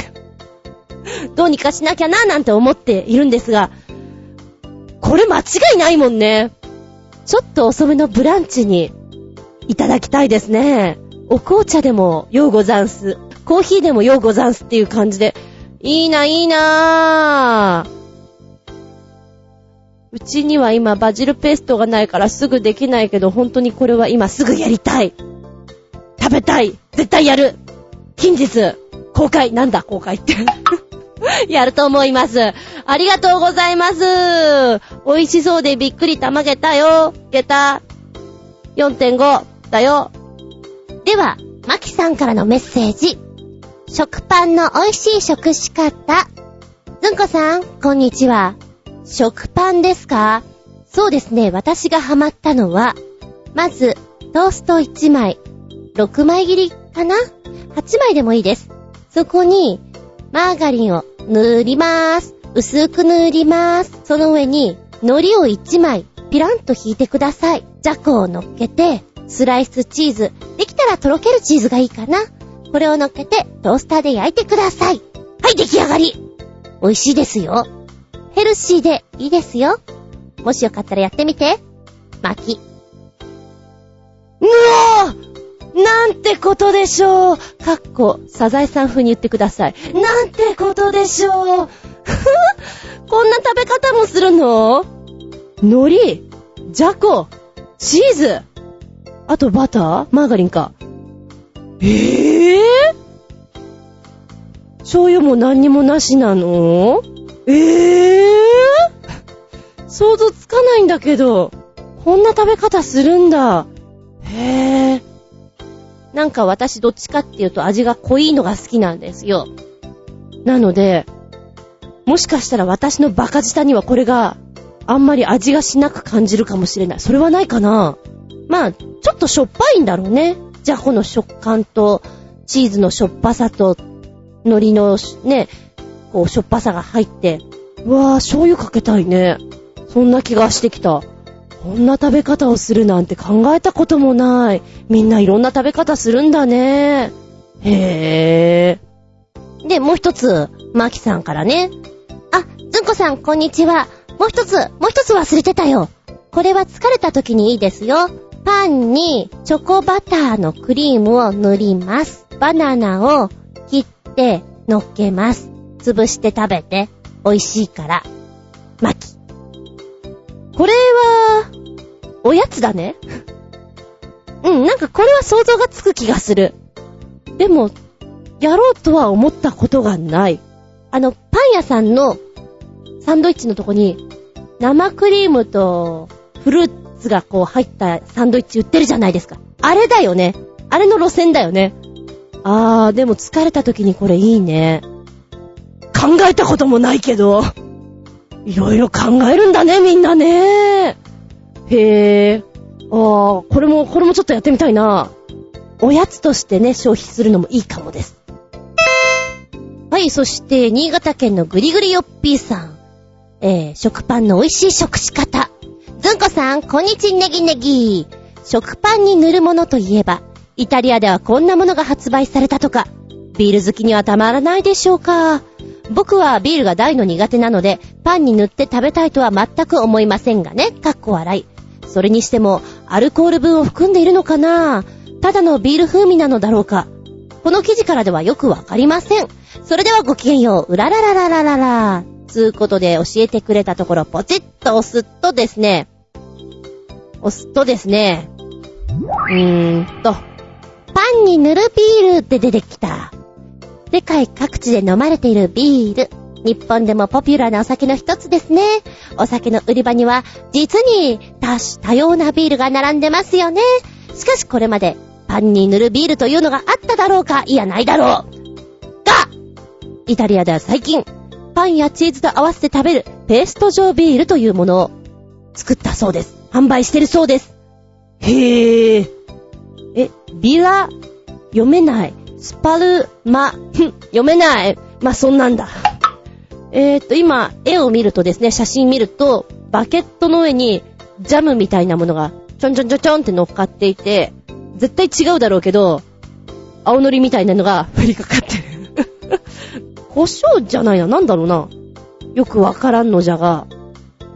どうにかしなきゃななんて思っているんですが、これ間違いないもんね。ちょっと遅めのブランチにいただきたいですね。お紅茶でもようござんす。コーヒーでもようござんすっていう感じで。いいな、いいなぁ。うちには今バジルペーストがないからすぐできないけど、本当にこれは今すぐやりたい。食べたい絶対やる近日、公開なんだ？公開って やると思います。ありがとうございます。美味しそうでびっくりたまげたよ。げた。4.5だよ。では、マキさんからのメッセージ。食パンの美味しい食し方。ずんこさん、こんにちは。食パンですか？そうですね、私がハマったのは、まず、トースト1枚、6枚切りかな ?8 枚でもいいです。そこに、マーガリンを塗りまーす。薄く塗りまーす。その上に、海苔を1枚、ピランと引いてください。ジャコを乗っけて、スライスチーズ。できたらとろけるチーズがいいかな？これを乗っけて、トースターで焼いてください。はい、出来上がり美味しいですよ。ヘルシーでいいですよ。もしよかったらやってみて。巻き。うわぁなんてことでしょう。かっこ、サザエさん風に言ってください。なんてことでしょう。こんな食べ方もするの？海苔、じゃこ、チーズ、あとバターマーガリンか。えぇ、ー、醤油も何にもなしなの？えぇ、ー、想像つかないんだけど、こんな食べ方するんだ。へぇ。なんか私どっちかっていうと味が濃いのが好きなんですよ。なので、もしかしたら私のバカ舌にはこれがあんまり味がしなく感じるかもしれない。それはないかなまあ、ちょっとしょっぱいんだろうね。じゃこの食感と、チーズのしょっぱさと、海苔のね、こう、しょっぱさが入って、うわぁ、醤油かけたいね。そんな気がしてきた。こんな食べ方をするなんて考えたこともない。みんないろんな食べ方するんだね。へぇ。で、もう一つ、マキさんからね。あ、ずんこさん、こんにちは。もう一つ、もう一つ忘れてたよ。これは疲れた時にいいですよ。パンにチョコバターのクリームを塗ります。バナナを切って乗っけます。潰して食べて。美味しいから。巻き。これは、おやつだね うん、なんかこれは想像がつく気がする。でも、やろうとは思ったことがない。あの、パン屋さんのサンドイッチのとこに、生クリームとフルーツがこう入ったサンドイッチ売ってるじゃないですか。あれだよね。あれの路線だよね。あー、でも疲れた時にこれいいね。考えたこともないけど。いろいろ考えるんだね、みんなね。へー。あー、これも、これもちょっとやってみたいな。おやつとしてね、消費するのもいいかもです。はい、そして、新潟県のぐりぐりよっぴーさん。えー、食パンの美味しい食し方。ずんこさん、こんにちネギネギ。食パンに塗るものといえば、イタリアではこんなものが発売されたとか、ビール好きにはたまらないでしょうか。僕はビールが大の苦手なので、パンに塗って食べたいとは全く思いませんがね。かっこ笑い。それにしても、アルコール分を含んでいるのかな？ただのビール風味なのだろうか？この記事からではよくわかりません。それではごきげんよう。うららららららら。つうことで教えてくれたところ、ポチッと押すとですね、押すとですね、うーんと、パンに塗るビールって出てきた。世界各地で飲まれているビール。日本でもポピュラーなお酒の一つですね。お酒の売り場には、実に多種多様なビールが並んでますよね。しかしこれまで、パンに塗るビールというのがあっただろうかいや、ないだろう。が、イタリアでは最近、パンやチーズと合わせて食べるペースト状ビールというものを作ったそうです。販売してるそうです。へぇー。え、ビラ、読めない。スパルマ、読めない。まあ、そんなんだ。えー、っと、今、絵を見るとですね、写真見ると、バケットの上に、ジャムみたいなものが、ちょんちょんちょんちょんって乗っかっていて、絶対違うだろうけど、青のりみたいなのが 降りかかってる。胡椒じゃないな、なんだろうな。よくわからんのじゃが、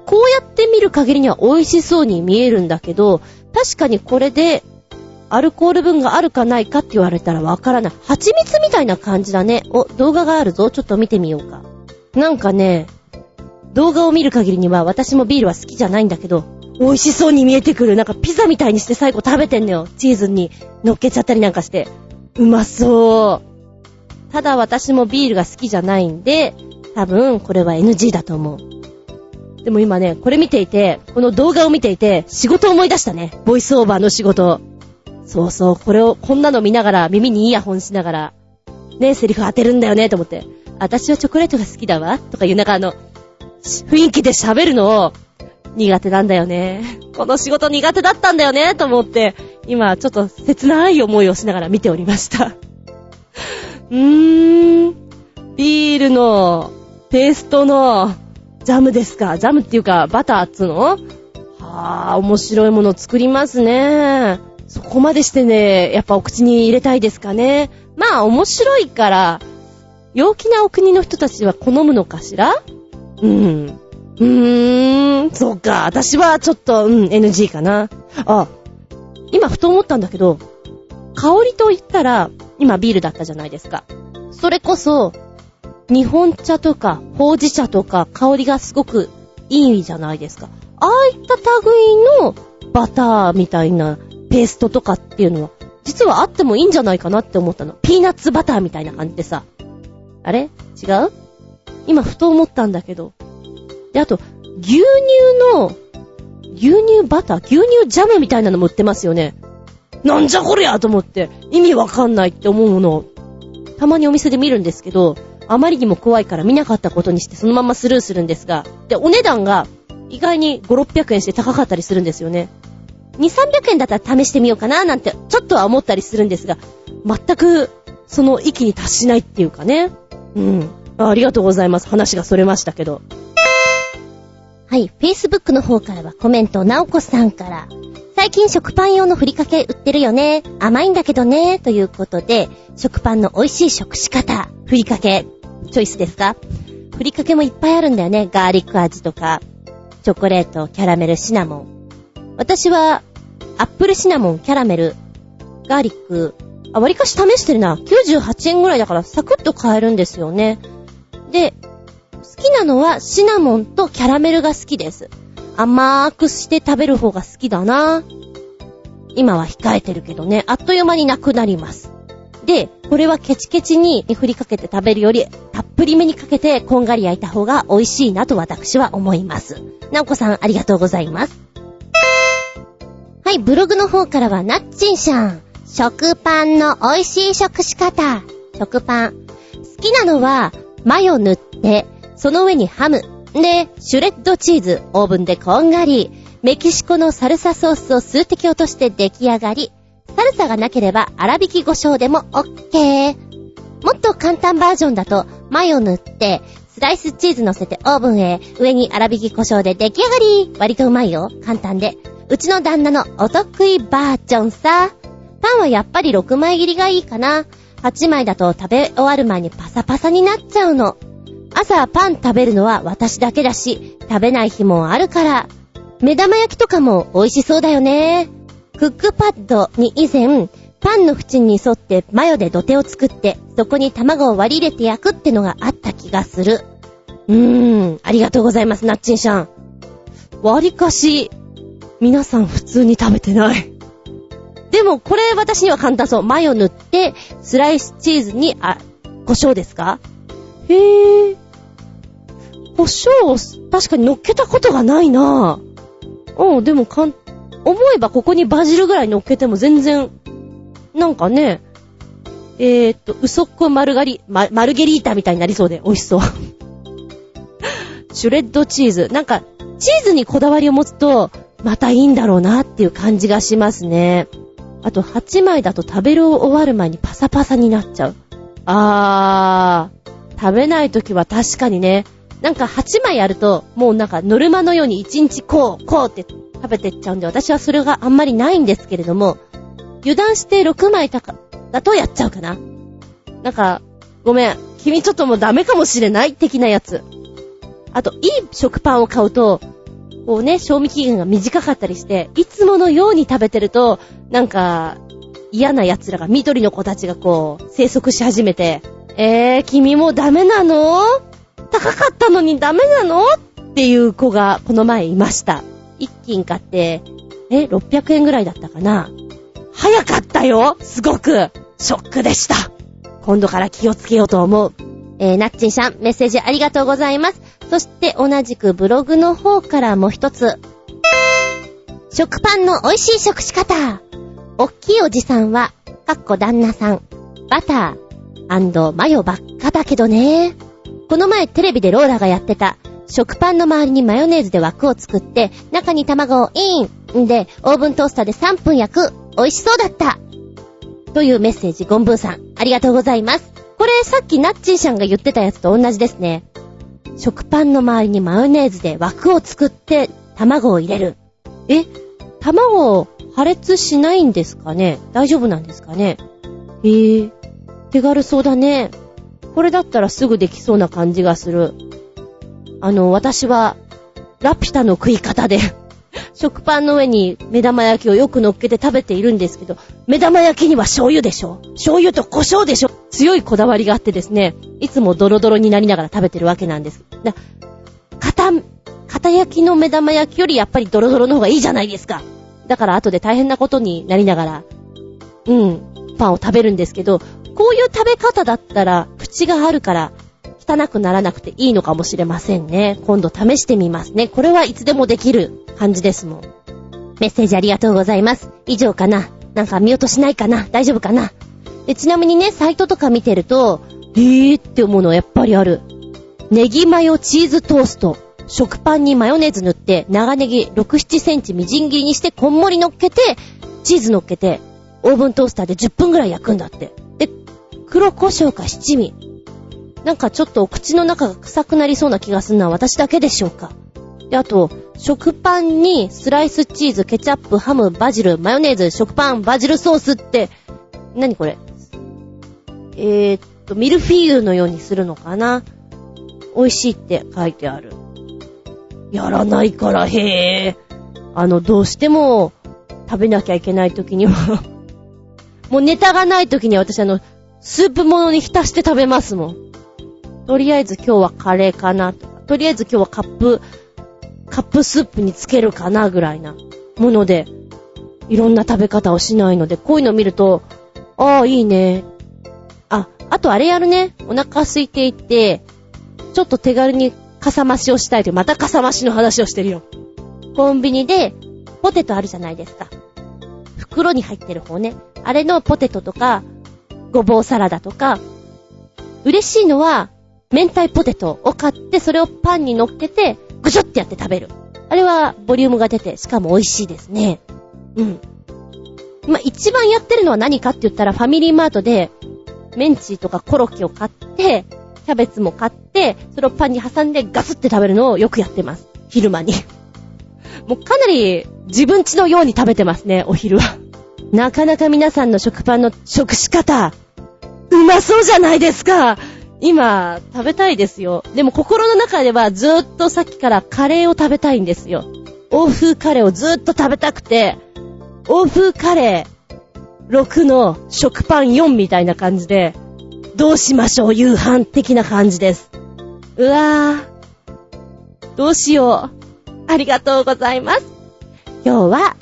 こうやって見る限りには美味しそうに見えるんだけど、確かにこれで、アルコール分があるかないかって言われたらわからない。蜂蜜みたいな感じだね。お、動画があるぞ。ちょっと見てみようか。なんかね、動画を見る限りには私もビールは好きじゃないんだけど、美味しそうに見えてくる。なんかピザみたいにして最後食べてんのよ。チーズに乗っけちゃったりなんかして。うまそう。ただ私もビールが好きじゃないんで、多分これは NG だと思う。でも今ね、これ見ていて、この動画を見ていて、仕事を思い出したね。ボイスオーバーの仕事。そうそう、これを、こんなの見ながら、耳にイヤホンしながら、ね、セリフ当てるんだよね、と思って。私はチョコレートが好きだわ、とかいう、なんかあの、雰囲気で喋るのを、苦手なんだよね。この仕事苦手だったんだよね、と思って、今ちょっと切ない思いをしながら見ておりました。うーん、ビールの、ペーストの、ジャムですか？ジャムっていうか、バターっつうの？はぁ、面白いもの作りますね。そこまでしてね、やっぱお口に入れたいですかね。まあ、面白いから、陽気なお国の人たちは好むのかしら？うん。うーん、そうか。私はちょっと、うん、NG かな。あ、今ふと思ったんだけど、香りと言ったら、今ビールだったじゃないですか。それこそ、日本茶とか、ほうじ茶とか、香りがすごくいいじゃないですか。ああいった類のバターみたいなペーストとかっていうのは、実はあってもいいんじゃないかなって思ったの。ピーナッツバターみたいな感じでさ。あれ？違う？今ふと思ったんだけど。で、あと、牛乳の、牛乳バター？牛乳ジャムみたいなのも売ってますよね。なんじゃこりゃと思って、意味わかんないって思うものを、たまにお店で見るんですけど、あまりにも怖いから見なかったことにしてそのままスルーするんですが、で、お値段が意外に5、600円して高かったりするんですよね。2、300円だったら試してみようかななんて、ちょっとは思ったりするんですが、全く、その域に達しないっていうかね。うん。ありがとうございます。話がそれましたけど。はい、Facebook の方からはコメント、なおこさんから、最近食パン用のふりかけ売ってるよね。甘いんだけどね。ということで、食パンの美味しい食し方、ふりかけ、チョイスですか？ふりかけもいっぱいあるんだよね。ガーリック味とか、チョコレート、キャラメル、シナモン。私は、アップルシナモン、キャラメル、ガーリック、あ、割かし試してるな。98円ぐらいだからサクッと買えるんですよね。で、好きなのはシナモンとキャラメルが好きです。甘ーくして食べる方が好きだな。今は控えてるけどね、あっという間になくなります。で、これはケチケチに振りかけて食べるより、たっぷりめにかけてこんがり焼いた方が美味しいなと私は思います。なおこさんありがとうございます。はい、ブログの方からはなっちんしゃん。食パンの美味しい食し方。食パン。好きなのは、マヨ塗って、その上にハム。で、シュレッドチーズ、オーブンでこんがり。メキシコのサルサソースを数滴落として出来上がり。サルサがなければ粗挽き胡椒でも OK。もっと簡単バージョンだと、マヨ塗って、スライスチーズ乗せてオーブンへ、上に粗挽き胡椒で出来上がり。割とうまいよ。簡単で。うちの旦那のお得意バージョンさ。パンはやっぱり6枚切りがいいかな。8枚だと食べ終わる前にパサパサになっちゃうの。朝パン食べるのは私だけだし、食べない日もあるから。目玉焼きとかも美味しそうだよね。クックパッドに以前、パンの縁に沿ってマヨで土手を作って、そこに卵を割り入れて焼くってのがあった気がする。うーん、ありがとうございます、ナッチンシャン。割りかし、皆さん普通に食べてない。でも、これ私には簡単そう。マヨ塗って、スライスチーズに、あ、胡椒ですか？へぇー。胡椒を確かに乗っけたことがないなぁ。うん、でもかん、思えばここにバジルぐらい乗っけても全然、なんかね、えー、っと、嘘っこ丸刈り、ま、マルゲリータみたいになりそうで美味しそう。シュレッドチーズ。なんか、チーズにこだわりを持つと、またいいんだろうなっていう感じがしますね。あと、8枚だと食べる終わる前にパサパサになっちゃう。あー、食べないときは確かにね、なんか8枚あると、もうなんかノルマのように1日こう、こうって食べてっちゃうんで、私はそれがあんまりないんですけれども、油断して6枚、だとやっちゃうかな。なんか、ごめん、君ちょっともうダメかもしれない的なやつ。あと、いい食パンを買うと、こうね、賞味期限が短かったりして、いつものように食べてると、なんか、嫌な奴らが、緑の子たちがこう、生息し始めて、えー、君もダメなの？高かったのにダメなの？っていう子がこの前いました。一斤買って、え、600円ぐらいだったかな？早かったよ！すごく！ショックでした！今度から気をつけようと思う。えー、なっちんさん、メッセージありがとうございます。そして同じくブログの方からもう一つ。食パンの美味しい食し方。おっきいおじさんは、かっこ旦那さん、バター、マヨばっかだけどね。この前テレビでローラがやってた、食パンの周りにマヨネーズで枠を作って、中に卵をインんで、オーブントースターで3分焼く。美味しそうだった。というメッセージ、ゴンブーさん、ありがとうございます。これさっきナッチーさんが言ってたやつと同じですね。食パンの周りにマヨネーズで枠を作って卵を入れる。え？卵破裂しないんですかね？大丈夫なんですかね？へえー、手軽そうだね。これだったらすぐできそうな感じがする。あの、私は、ラピュタの食い方で 食パンの上に目玉焼きをよく乗っけて食べているんですけど、目玉焼きには醤油でしょ？醤油と胡椒でしょ？強いこだわりがあってですね、いつもドロドロになりながら食べてるわけなんです。だ片、片焼きの目玉焼きよりやっぱりドロドロの方がいいじゃないですか。だから後で大変なことになりながら、うん、パンを食べるんですけど、こういう食べ方だったら、口があるから、汚くならなくていいのかもしれませんね。今度試してみますね。これはいつでもできる感じですもん。メッセージありがとうございます。以上かななんか見落としないかな大丈夫かなで、ちなみにね、サイトとか見てると、えーって思うのはやっぱりある。ネギマヨチーズトースト。食パンにマヨネーズ塗って、長ネギ6、7センチみじん切りにして、こんもり乗っけて、チーズ乗っけて、オーブントースターで10分ぐらい焼くんだって。で、黒胡椒か七味。なんかちょっとお口の中が臭くなりそうな気がするのは私だけでしょうか。で、あと、食パンにスライスチーズ、ケチャップ、ハム、バジル、マヨネーズ、食パン、バジルソースって、何これ？えー、っと、ミルフィーユのようにするのかな？美味しいって書いてある。やらないから、へえ。あの、どうしても食べなきゃいけない時には もうネタがない時には私あの、スープものに浸して食べますもん。とりあえず今日はカレーかなとか、とりあえず今日はカップ、カップスープにつけるかなぐらいなもので、いろんな食べ方をしないので、こういうのを見ると、ああ、いいねあとあれやるね。お腹空いていて、ちょっと手軽にかさ増しをしたいという、またかさ増しの話をしてるよ。コンビニで、ポテトあるじゃないですか。袋に入ってる方ね。あれのポテトとか、ごぼうサラダとか、嬉しいのは、明太ポテトを買って、それをパンに乗っけて、ぐしょってやって食べる。あれは、ボリュームが出て、しかも美味しいですね。うん。まあ、一番やってるのは何かって言ったら、ファミリーマートで、メンチとかコロッケを買って、キャベツも買って、それをパンに挟んでガスって食べるのをよくやってます。昼間に。もうかなり自分ちのように食べてますね、お昼は。なかなか皆さんの食パンの食し方、うまそうじゃないですか今、食べたいですよ。でも心の中ではずっとさっきからカレーを食べたいんですよ。欧風カレーをずっと食べたくて、欧風カレー6の食パン4みたいな感じで、どうしましょう夕飯的な感じです。うわぁ。どうしよう。ありがとうございます。今日は、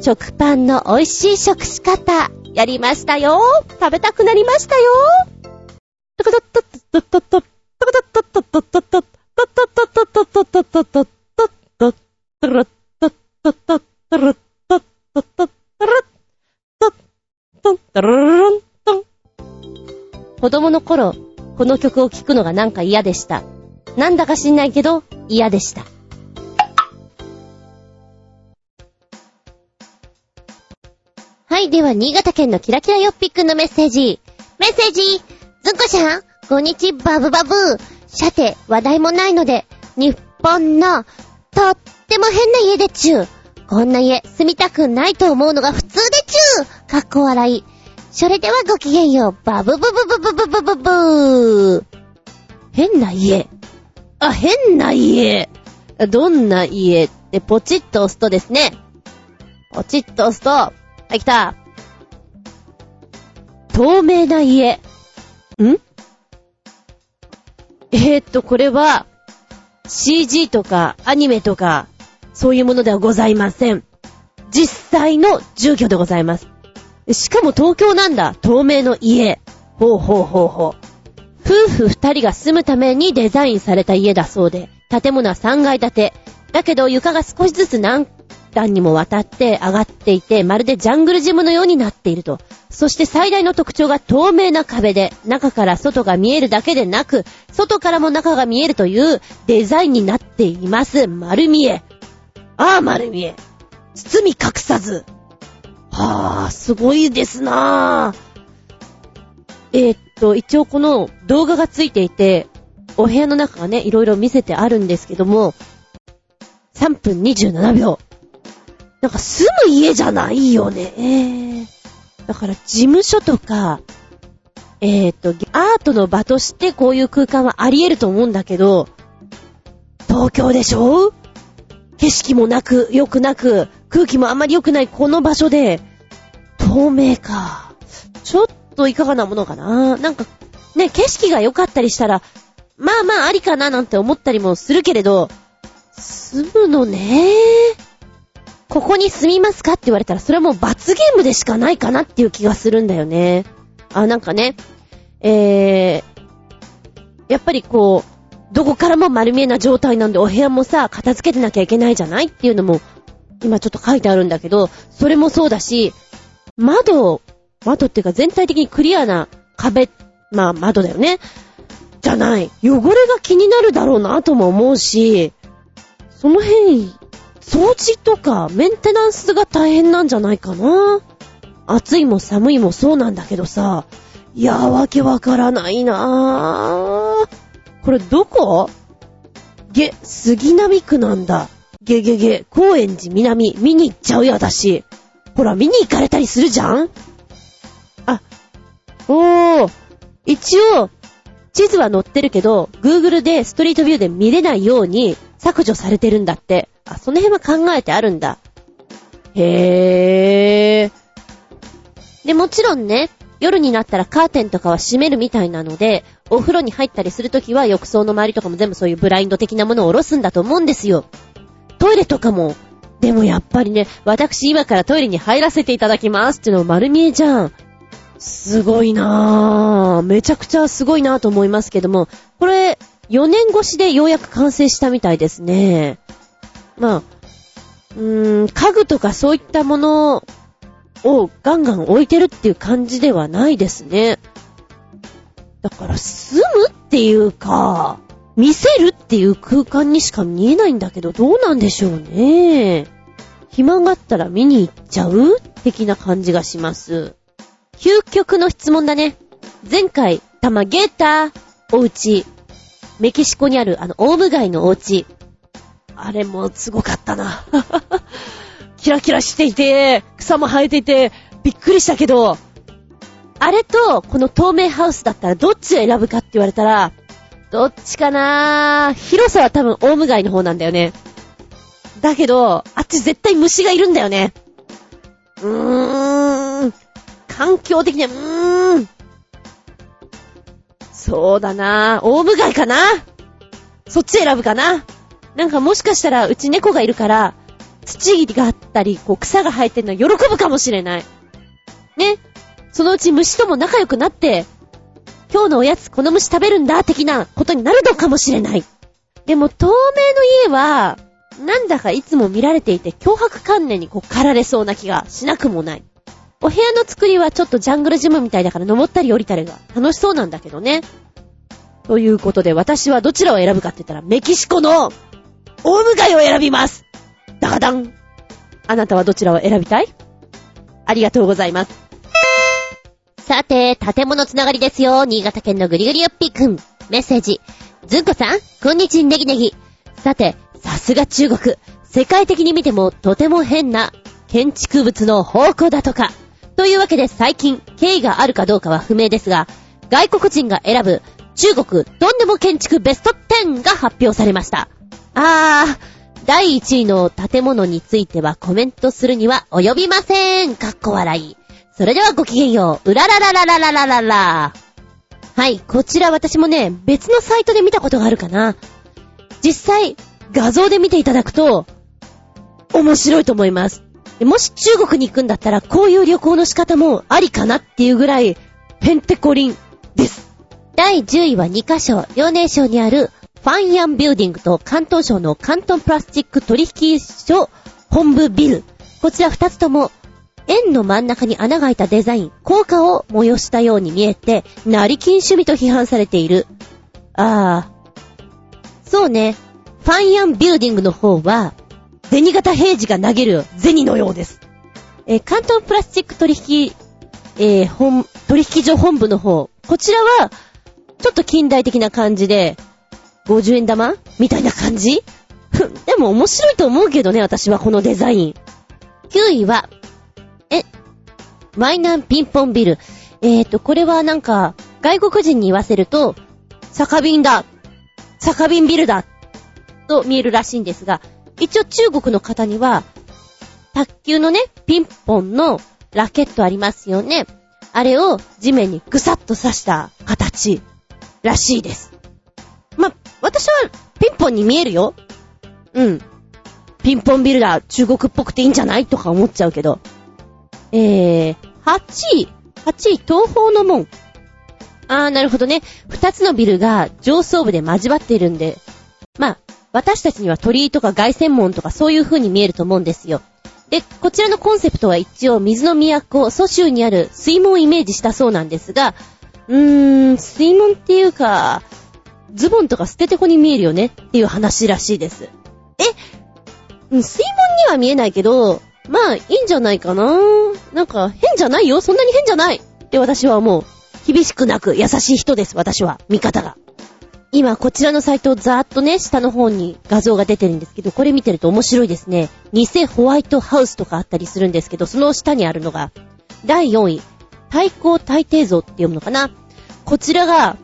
食パンの美味しい食し方、やりましたよ。食べたくなりましたよ。トン、タラララン、トン。子供の頃、この曲を聴くのがなんか嫌でした。なんだか知んないけど、嫌でした。はい、では、新潟県のキラキラよっぴっくんのメッセージ。メッセージずんこしゃんこんにちバブバブさて、話題もないので、日本の、とっても変な家でちゅう。こんな家、住みたくないと思うのが普通でちゅうかっこ笑い。それではごきげんよう。バブブブブブブブブブー。変な家。あ、変な家。どんな家ってポチッと押すとですね。ポチッと押すと、はい、来た。透明な家。ん？えー、っと、これは、CG とかアニメとか、そういうものではございません。実際の住居でございます。しかも東京なんだ。透明の家。ほうほうほうほう。夫婦二人が住むためにデザインされた家だそうで、建物は3階建て。だけど床が少しずつ何段にもわたって上がっていて、まるでジャングルジムのようになっていると。そして最大の特徴が透明な壁で、中から外が見えるだけでなく、外からも中が見えるというデザインになっています。丸見え。ああ、丸見え。包み隠さず。はあ、すごいですなぁ。えー、っと、一応この動画がついていて、お部屋の中がね、いろいろ見せてあるんですけども、3分27秒。なんか住む家じゃないよね。えー、だから事務所とか、えー、っと、アートの場としてこういう空間はあり得ると思うんだけど、東京でしょ？景色もなく、良くなく、空気もあんまり良くないこの場所で、透明か。ちょっといかがなものかななんか、ね、景色が良かったりしたら、まあまあありかななんて思ったりもするけれど、住むのねここに住みますかって言われたら、それはもう罰ゲームでしかないかなっていう気がするんだよね。あ、なんかね、えー、やっぱりこう、どこからも丸見えな状態なんで、お部屋もさ、片付けてなきゃいけないじゃないっていうのも、今ちょっと書いてあるんだけど、それもそうだし、窓、窓っていうか全体的にクリアな壁、まあ窓だよね。じゃない。汚れが気になるだろうなとも思うし、その辺、掃除とかメンテナンスが大変なんじゃないかな。暑いも寒いもそうなんだけどさ、いや、わけわからないなぁ。これどこ？げ、杉並区なんだ。げげげ、高円寺南、見に行っちゃうよ、私。ほら、見に行かれたりするじゃん？あ、おー、一応、地図は載ってるけど、Google でストリートビューで見れないように削除されてるんだって。あ、その辺は考えてあるんだ。へー。で、もちろんね、夜になったらカーテンとかは閉めるみたいなので、お風呂に入ったりするときは浴槽の周りとかも全部そういうブラインド的なものを下ろすんだと思うんですよ。トイレとかもでもやっぱりね、私今からトイレに入らせていただきますっていうの丸見えじゃん。すごいなぁ。めちゃくちゃすごいなぁと思いますけども、これ、4年越しでようやく完成したみたいですね。まあ、うーん、家具とかそういったものをガンガン置いてるっていう感じではないですね。だから住むっていうか、見せるっていう空間にしか見えないんだけど、どうなんでしょうね。暇があったら見に行っちゃう的な感じがします。究極の質問だね。前回、タマゲータお家、メキシコにあるあの、オウム街のお家。あれもすごかったな。キラキラしていて、草も生えていて、びっくりしたけど、あれと、この透明ハウスだったらどっちを選ぶかって言われたら、どっちかな広さは多分オウム街の方なんだよね。だけど、あっち絶対虫がいるんだよね。うーん。環境的には、うーん。そうだなオウム街かなそっち選ぶかななんかもしかしたらうち猫がいるから、土があったり、こう草が生えてるの喜ぶかもしれない。ね。そのうち虫とも仲良くなって、今日のおやつこの虫食べるんだ、的なことになるのかもしれない。でも、透明の家は、なんだかいつも見られていて、脅迫観念にこう駆られそうな気がしなくもない。お部屋の作りはちょっとジャングルジムみたいだから登ったり降りたりが楽しそうなんだけどね。ということで私はどちらを選ぶかって言ったらメキシコのオウムガイを選びますダカダンあなたはどちらを選びたい？ありがとうございます。さて、建物つながりですよ。新潟県のぐりぐりよっぴくん。メッセージ。ずんこさん、こんにちは、ネギネギ。さて、さすが中国。世界的に見てもとても変な建築物の宝庫だとか。というわけで最近、経緯があるかどうかは不明ですが、外国人が選ぶ中国どんでも建築ベスト10が発表されました。あー、第1位の建物についてはコメントするには及びません。かっこ笑い。それではごきげんよう。うららららららららら。はい、こちら私もね、別のサイトで見たことがあるかな。実際、画像で見ていただくと、面白いと思います。もし中国に行くんだったら、こういう旅行の仕方もありかなっていうぐらい、ペンテコリンです。第10位は2カ所、遼寧省にあるファンヤンビルディングと関東省の関東プラスチック取引所本部ビル。こちら二つとも、円の真ん中に穴が開いたデザイン、効果を催したように見えて、成金趣味と批判されている。ああ。そうね。ファンヤンビルディングの方は、銭形平次が投げる銭のようです。えー、関東プラスチック取引、えー、本、取引所本部の方。こちらは、ちょっと近代的な感じで、50円玉？みたいな感じ？でも面白いと思うけどね、私はこのデザイン。9位は、マイナンピンポンビル。えーと、これはなんか、外国人に言わせると、酒瓶だ酒瓶ビルだと見えるらしいんですが、一応中国の方には、卓球のね、ピンポンのラケットありますよね。あれを地面にぐさっと刺した形らしいです。ま、私はピンポンに見えるよ。うん。ピンポンビルダー中国っぽくていいんじゃない？とか思っちゃうけど。えー、8位、8位、東方の門。あー、なるほどね。二つのビルが上層部で交わっているんで、まあ、私たちには鳥居とか凱旋門とかそういう風に見えると思うんですよ。で、こちらのコンセプトは一応水の都、蘇州にある水門をイメージしたそうなんですが、うーん、水門っていうか、ズボンとか捨ててこに見えるよねっていう話らしいです。え？水門には見えないけど、まあ、いいんじゃないかななんか、変じゃないよそんなに変じゃないって私は思う。厳しくなく優しい人です、私は。味方が。今、こちらのサイトをざーっとね、下の方に画像が出てるんですけど、これ見てると面白いですね。偽ホワイトハウスとかあったりするんですけど、その下にあるのが、第4位、対抗大帝像って読むのかなこちらが、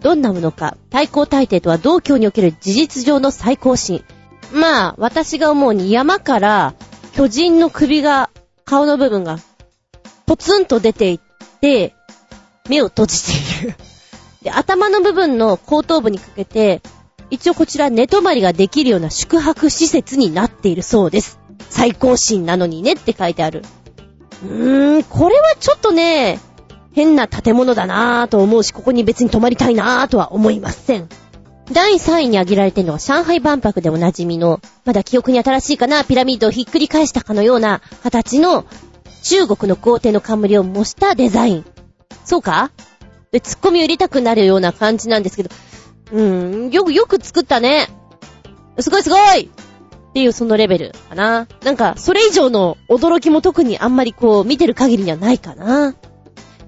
どんなものか、対抗大帝とは同教における事実上の最高神。まあ、私が思うに山から巨人の首が、顔の部分が、ポツンと出ていって、目を閉じている。で、頭の部分の後頭部にかけて、一応こちら寝泊まりができるような宿泊施設になっているそうです。最高神なのにねって書いてある。うーん、これはちょっとね、変な建物だなぁと思うし、ここに別に泊まりたいなぁとは思いません。第3位に挙げられてるのは上海万博でおなじみの、まだ記憶に新しいかな、ピラミッドをひっくり返したかのような形の中国の皇帝の冠を模したデザイン。そうか？で、ツッコミを入れたくなるような感じなんですけど、うーん、よく、よく作ったね。すごいすごいっていうそのレベルかな。なんか、それ以上の驚きも特にあんまりこう、見てる限りにはないかな。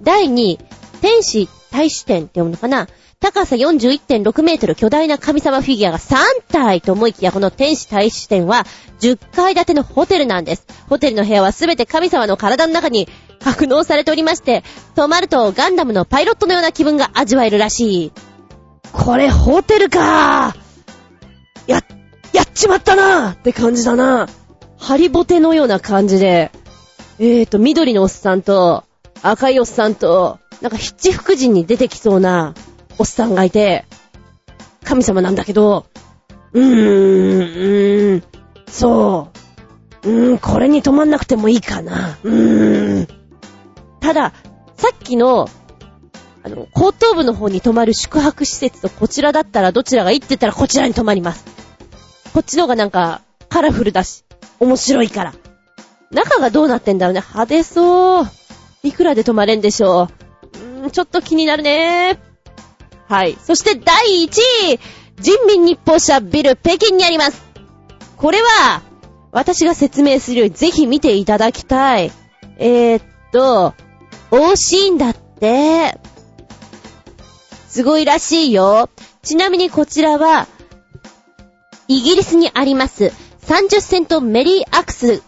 第2位、天使大使展って読むのかな高さ41.6メートル巨大な神様フィギュアが3体と思いきやこの天使大使展は10階建てのホテルなんです。ホテルの部屋はすべて神様の体の中に格納されておりまして、泊まるとガンダムのパイロットのような気分が味わえるらしい。これホテルかや、やっちまったなって感じだな。ハリボテのような感じで、えーと、緑のおっさんと、赤いおっさんと、なんか七福神に出てきそうなおっさんがいて、神様なんだけど、うーん、うーん、そう。うーん、これに止まんなくてもいいかな。うーん。ただ、さっきの、あの、後頭部の方に泊まる宿泊施設とこちらだったらどちらがいいって言ったらこちらに泊まります。こっちの方がなんか、カラフルだし、面白いから。中がどうなってんだろうね。派手そう。いくらで泊まれんでしょう。うーん、ちょっと気になるねはい。そして第1位人民日報社ビル北京にあります。これは、私が説明するよりぜひ見ていただきたい。えー、っと、惜しいんだって。すごいらしいよ。ちなみにこちらは、イギリスにあります30セントメリーアクスを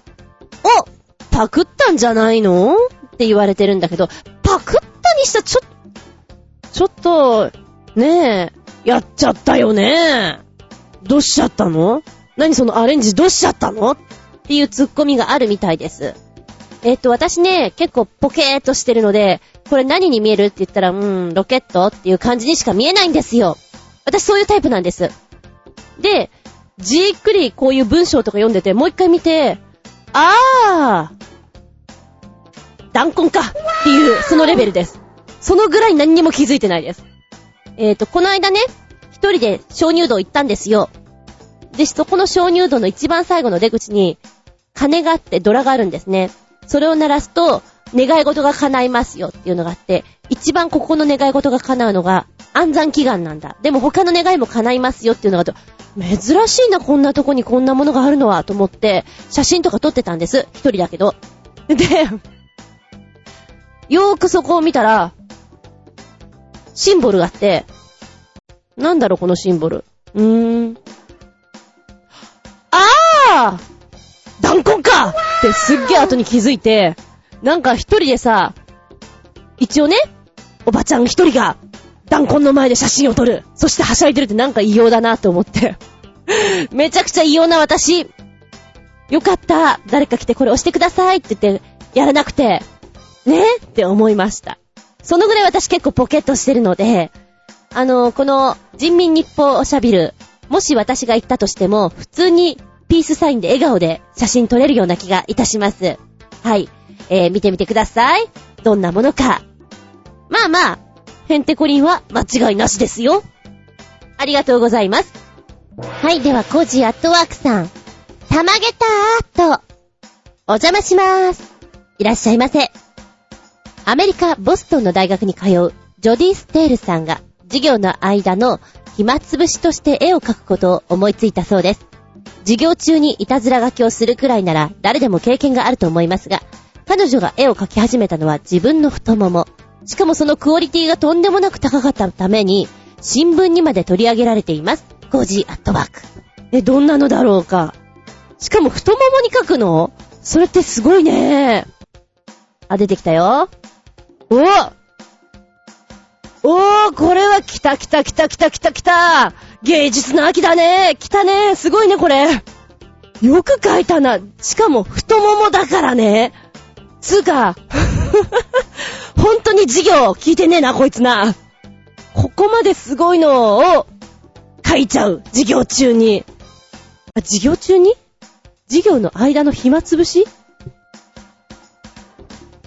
パクったんじゃないの？って言われてるんだけど、パクったにしたちょ、ちょっと、ねえ、やっちゃったよねどうしちゃったの？何そのアレンジどうしちゃったの？っていうツッコミがあるみたいです。えっ、と、私ね、結構ポケーっとしてるので、これ何に見えるって言ったら、うーん、ロケットっていう感じにしか見えないんですよ。私そういうタイプなんです。で、じーっくりこういう文章とか読んでて、もう一回見て、あー、弾痕かっていう、そのレベルです。そのぐらい何にも気づいてないです。えっ、ー、と、この間ね、一人で鍾乳洞行ったんですよ。で、そこの鍾乳洞の一番最後の出口に、鐘があってドラがあるんですね。それを鳴らすと、願い事が叶いますよっていうのがあって、一番ここの願い事が叶うのが安産祈願なんだ。でも他の願いも叶いますよっていうのが珍しいな、こんなとこにこんなものがあるのは、と思って、写真とか撮ってたんです。一人だけど。で、よーくそこを見たら、シンボルがあって、なんだろ、このシンボル。うーん。あー弾痕かってすっげえ後に気づいて、なんか一人でさ、一応ね、おばちゃん一人が、弾痕の前で写真を撮る。そしてはしゃいでるってなんか異様だなと思って。めちゃくちゃ異様な私。よかった。誰か来てこれ押してくださいって言って、やらなくて、ね？って思いました。そのぐらい私結構ポケットしてるので、あの、この人民日報おしゃびる、もし私が行ったとしても、普通にピースサインで笑顔で写真撮れるような気がいたします。はい。えー、見てみてください。どんなものか。まあまあ、ヘンテコリンは間違いなしですよ。ありがとうございます。はい、では、コージアットワークさん。たまげたーっと、お邪魔しまーす。いらっしゃいませ。アメリカ、ボストンの大学に通う、ジョディ・ステールさんが、授業の間の暇つぶしとして絵を描くことを思いついたそうです。授業中にいたずら書きをするくらいなら誰でも経験があると思いますが、彼女が絵を描き始めたのは自分の太もも。しかもそのクオリティがとんでもなく高かったために、新聞にまで取り上げられています。コージーアットワーク。え、どんなのだろうか。しかも太ももに書くのそれってすごいね。あ、出てきたよ。おおー、これは来た来た来た来た来た来た芸術の秋だね来たねすごいね、これよく書いたな。しかも、太ももだからね。つうか、本当に授業聞いてねえな、こいつな。ここまですごいのを書いちゃう。授業中に。あ、授業中に？授業の間の暇つぶし？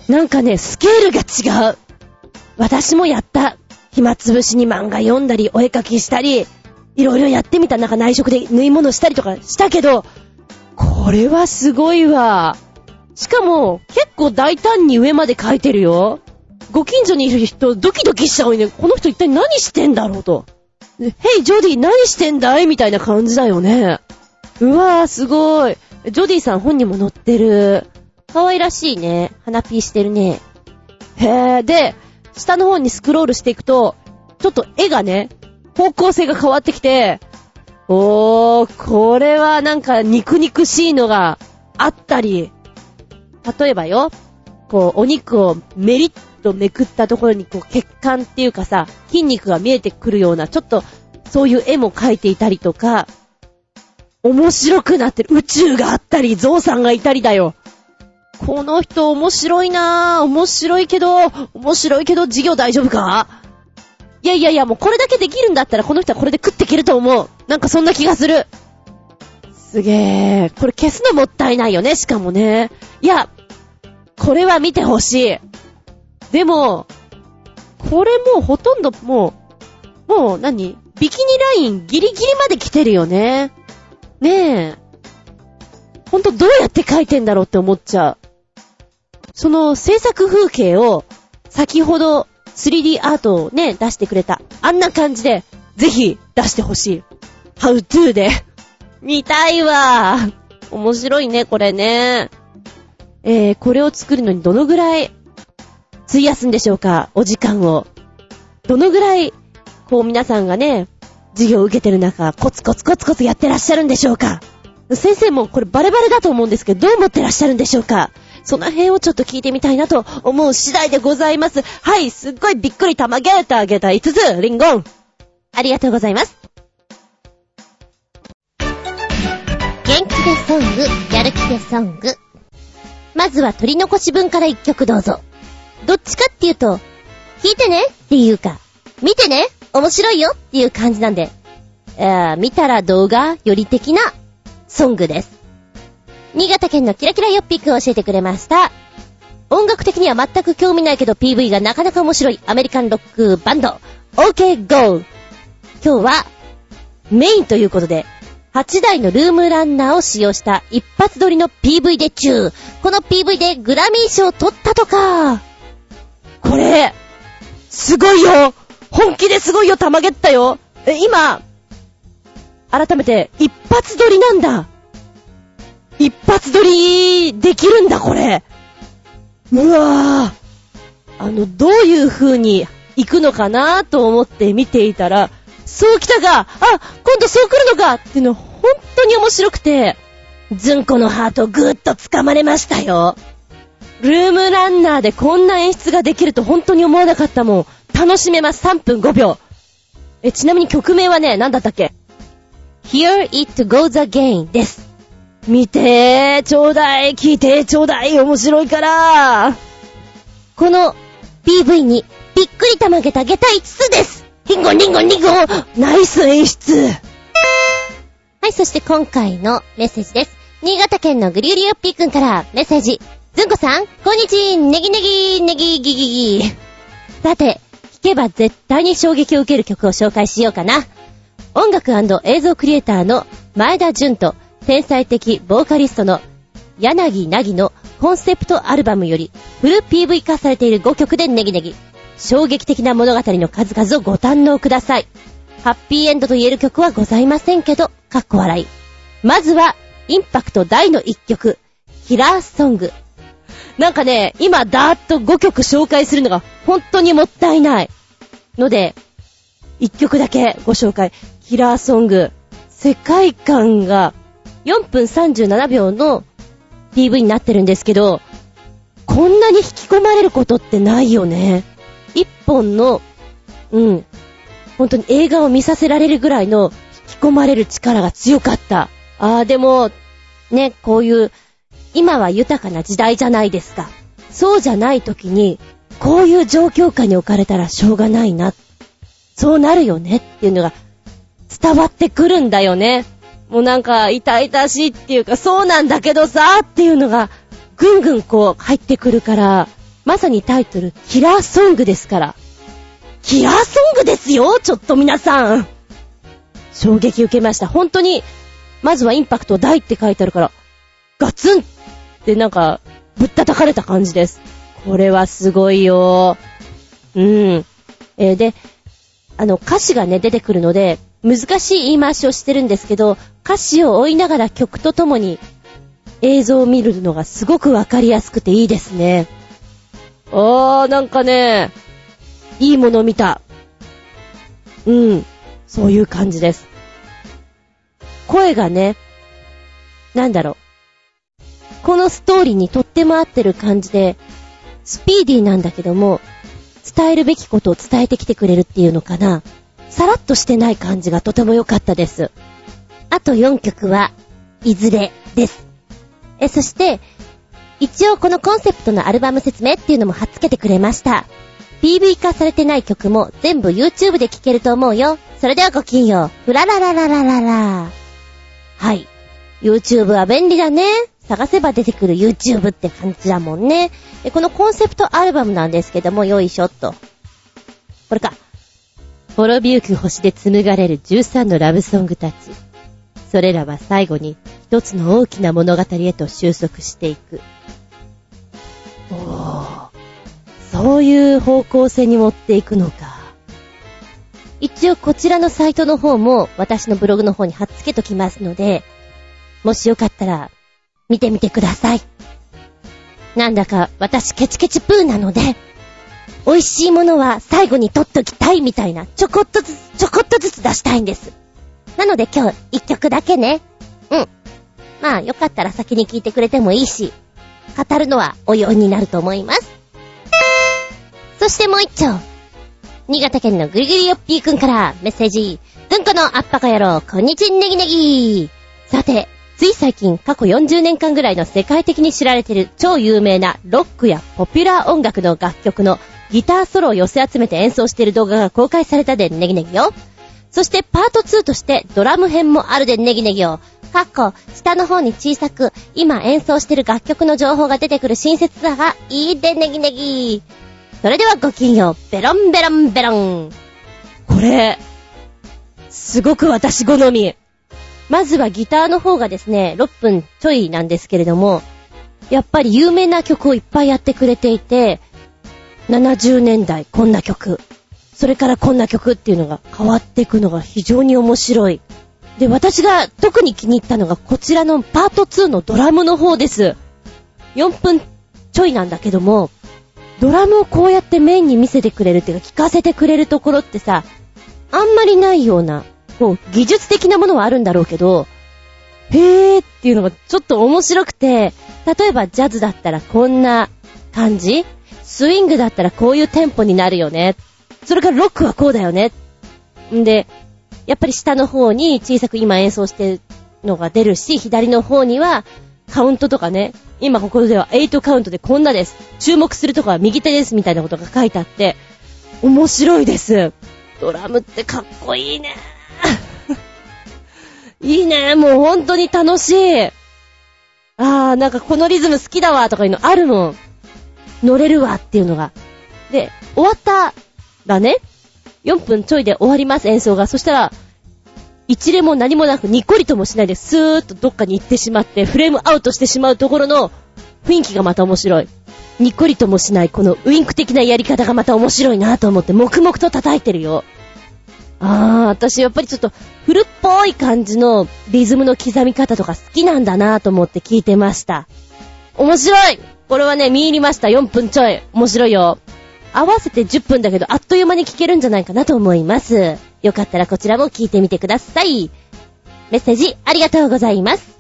なんかね、スケールが違う。私もやった。暇つぶしに漫画読んだり、お絵かきしたり、いろいろやってみた。なんか内職で縫い物したりとかしたけど、これはすごいわ。しかも、結構大胆に上まで描いてるよ。ご近所にいる人、ドキドキしちゃうね。この人一体何してんだろうと。ヘイ、ジョディ、何してんだい？みたいな感じだよね。うわぁ、すごい。ジョディさん本にも載ってる。可愛らしいね。鼻ピーしてるね。へぇ、で、下の方にスクロールしていくと、ちょっと絵がね、方向性が変わってきて、おー、これはなんか肉肉しいのがあったり、例えばよ、こう、お肉をメリッとめくったところに、こう、血管っていうかさ、筋肉が見えてくるような、ちょっと、そういう絵も描いていたりとか、面白くなってる。宇宙があったり、ゾウさんがいたりだよ。この人面白いなぁ。面白いけど、面白いけど授業大丈夫か？いやいやいや、もうこれだけできるんだったらこの人はこれで食っていけると思う。なんかそんな気がする。すげえ。これ消すのもったいないよね、しかもね。いや、これは見てほしい。でも、これもうほとんどもう、もう何？ビキニラインギリギリまで来てるよね。ねえ。ほんとどうやって描いてんだろうって思っちゃう。その制作風景を先ほど 3D アートをね、出してくれた。あんな感じで、ぜひ出してほしい。How to で。見たいわ。面白いね、これね。えー、これを作るのにどのぐらい費やすんでしょうか？お時間を。どのぐらい、こう皆さんがね、授業を受けてる中、コツコツコツコツやってらっしゃるんでしょうか？先生もこれバレバレだと思うんですけど、どう思ってらっしゃるんでしょうか？その辺をちょっと聞いてみたいなと思う次第でございます。はい、すっごいびっくり玉ゲーターゲーター5つ、リンゴン。ありがとうございます。元気でソング、やる気でソング。まずは取り残し分から一曲どうぞ。どっちかっていうと、聞いてねっていうか、見てね面白いよっていう感じなんで、えー、見たら動画より的なソングです。新潟県のキラキラヨッピックを教えてくれました。音楽的には全く興味ないけど PV がなかなか面白いアメリカンロックバンド、OK Go! 今日はメインということで、8台のルームランナーを使用した一発撮りの PV で中。この PV でグラミー賞を取ったとか。これ、すごいよ本気ですごいよ、たまげったよえ、今、改めて、一発撮りなんだ一発撮りできるんだ、これうわぁ。あの、どういう風に行くのかなと思って見ていたら、そう来たかあ、今度そう来るのかっていうの、本当に面白くて、ずんこのハートぐーっと掴まれましたよ。ルームランナーでこんな演出ができると本当に思わなかったもん。楽しめます。3分5秒。え、ちなみに曲名はね、何だったっけ ?Here it goes again です。見てー、ちょうだい、聞いてちょうだい、面白いから。この PV にびっくりたまげた下駄5つです。リンゴンリンゴンリンゴンナイス演出はい、そして今回のメッセージです。新潟県のグリュリヨッピーくんからメッセージ。ずんこさん、こんにちネギネギネギギギギ。さて、聴けば絶対に衝撃を受ける曲を紹介しようかな。音楽映像クリエイターの前田純と天才的ボーカリストの柳なぎのコンセプトアルバムよりフル PV 化されている5曲でネギネギ。衝撃的な物語の数々をご堪能ください。ハッピーエンドと言える曲はございませんけど、かっこ笑い。まずは、インパクト大の1曲、キラーソング。なんかね、今ダーッと5曲紹介するのが本当にもったいない。ので、1曲だけご紹介。キラーソング。世界観が4分37秒の PV になってるんですけど、こんなに引き込まれることってないよね。一本の、うん、本当に映画を見させられるぐらいの引き込まれる力が強かった。ああ、でも、ね、こういう、今は豊かな時代じゃないですか。そうじゃない時に、こういう状況下に置かれたらしょうがないな。そうなるよねっていうのが伝わってくるんだよね。もうなんか痛々しいっていうかそうなんだけどさっていうのがぐんぐんこう入ってくるから、まさにタイトル、キラーソングですから。キラーソングですよちょっと皆さん衝撃受けました。本当に、まずはインパクト大って書いてあるから、ガツンってなんか、ぶったたかれた感じです。これはすごいようん。えー、で、あの、歌詞がね、出てくるので、難しい言い回しをしてるんですけど、歌詞を追いながら曲とともに映像を見るのがすごくわかりやすくていいですね。あー、なんかね、いいもの見た。うん。そういう感じです。声がね、なんだろう。このストーリーにとっても合ってる感じで、スピーディーなんだけども、伝えるべきことを伝えてきてくれるっていうのかな。さらっとしてない感じがとても良かったです。あと4曲は、いずれです。え、そして、一応このコンセプトのアルバム説明っていうのも貼っつけてくれました。PV 化されてない曲も全部 YouTube で聴けると思うよ。それではごきんよう。ふららららららら。はい。YouTube は便利だね。探せば出てくる YouTube って感じだもんね。このコンセプトアルバムなんですけども、よいしょっと。これか。滅びゆく星で紡がれる13のラブソングたち。それらは最後に一つの大きな物語へと収束していく。おー。そういう方向性に持っていくのか。一応こちらのサイトの方も私のブログの方に貼っつけときますので、もしよかったら見てみてください。なんだか私ケチケチプーなので、美味しいものは最後に取っときたいみたいな、ちょこっとずつ、ちょこっとずつ出したいんです。なので今日一曲だけね。うん。まあよかったら先に聞いてくれてもいいし、語るのはお用になると思います。そしてもう一丁。新潟県のぐりぐりよっぴーくんからメッセージ。ずんこのあっぱか野郎、こんにちんねぎねぎ。さて、つい最近、過去40年間ぐらいの世界的に知られてる超有名なロックやポピュラー音楽の楽曲のギターソロを寄せ集めて演奏している動画が公開されたでネギネギよ。そしてパート2としてドラム編もあるでネギネギよ。かっこ、下の方に小さく、今演奏してる楽曲の情報が出てくる親切さがいいでネギネギ。それではごきんよう、ベロンベロンベロン。これ、すごく私好み。まずはギターの方がですね、6分ちょいなんですけれども、やっぱり有名な曲をいっぱいやってくれていて、70年代こんな曲、それからこんな曲っていうのが変わっていくのが非常に面白い。で、私が特に気に入ったのがこちらのパート2のドラムの方です。4分ちょいなんだけども、ドラムをこうやってメインに見せてくれるっていうか聞かせてくれるところってさ、あんまりないような、こう、技術的なものはあるんだろうけど、へーっていうのがちょっと面白くて、例えばジャズだったらこんな感じ？スイングだったらこういうテンポになるよね。それからロックはこうだよね。んで、やっぱり下の方に小さく今演奏してるのが出るし、左の方にはカウントとかね、今ここでは8カウントでこんなです。注目するとこは右手ですみたいなことが書いてあって、面白いです。ドラムってかっこいいね。いいね。もう本当に楽しい。あー、なんかこのリズム好きだわとかいうのあるもん。乗れるわっていうのが。で、終わったらね、4分ちょいで終わります演奏が。そしたら、一例も何もなくにっこりともしないでスーッとどっかに行ってしまってフレームアウトしてしまうところの雰囲気がまた面白い。にっこりともしないこのウインク的なやり方がまた面白いなと思って黙々と叩いてるよ。あー、私やっぱりちょっと古っぽい感じのリズムの刻み方とか好きなんだなと思って聞いてました。面白いこれはね、見入りました。4分ちょい。面白いよ。合わせて10分だけど、あっという間に聞けるんじゃないかなと思います。よかったらこちらも聞いてみてください。メッセージありがとうございます。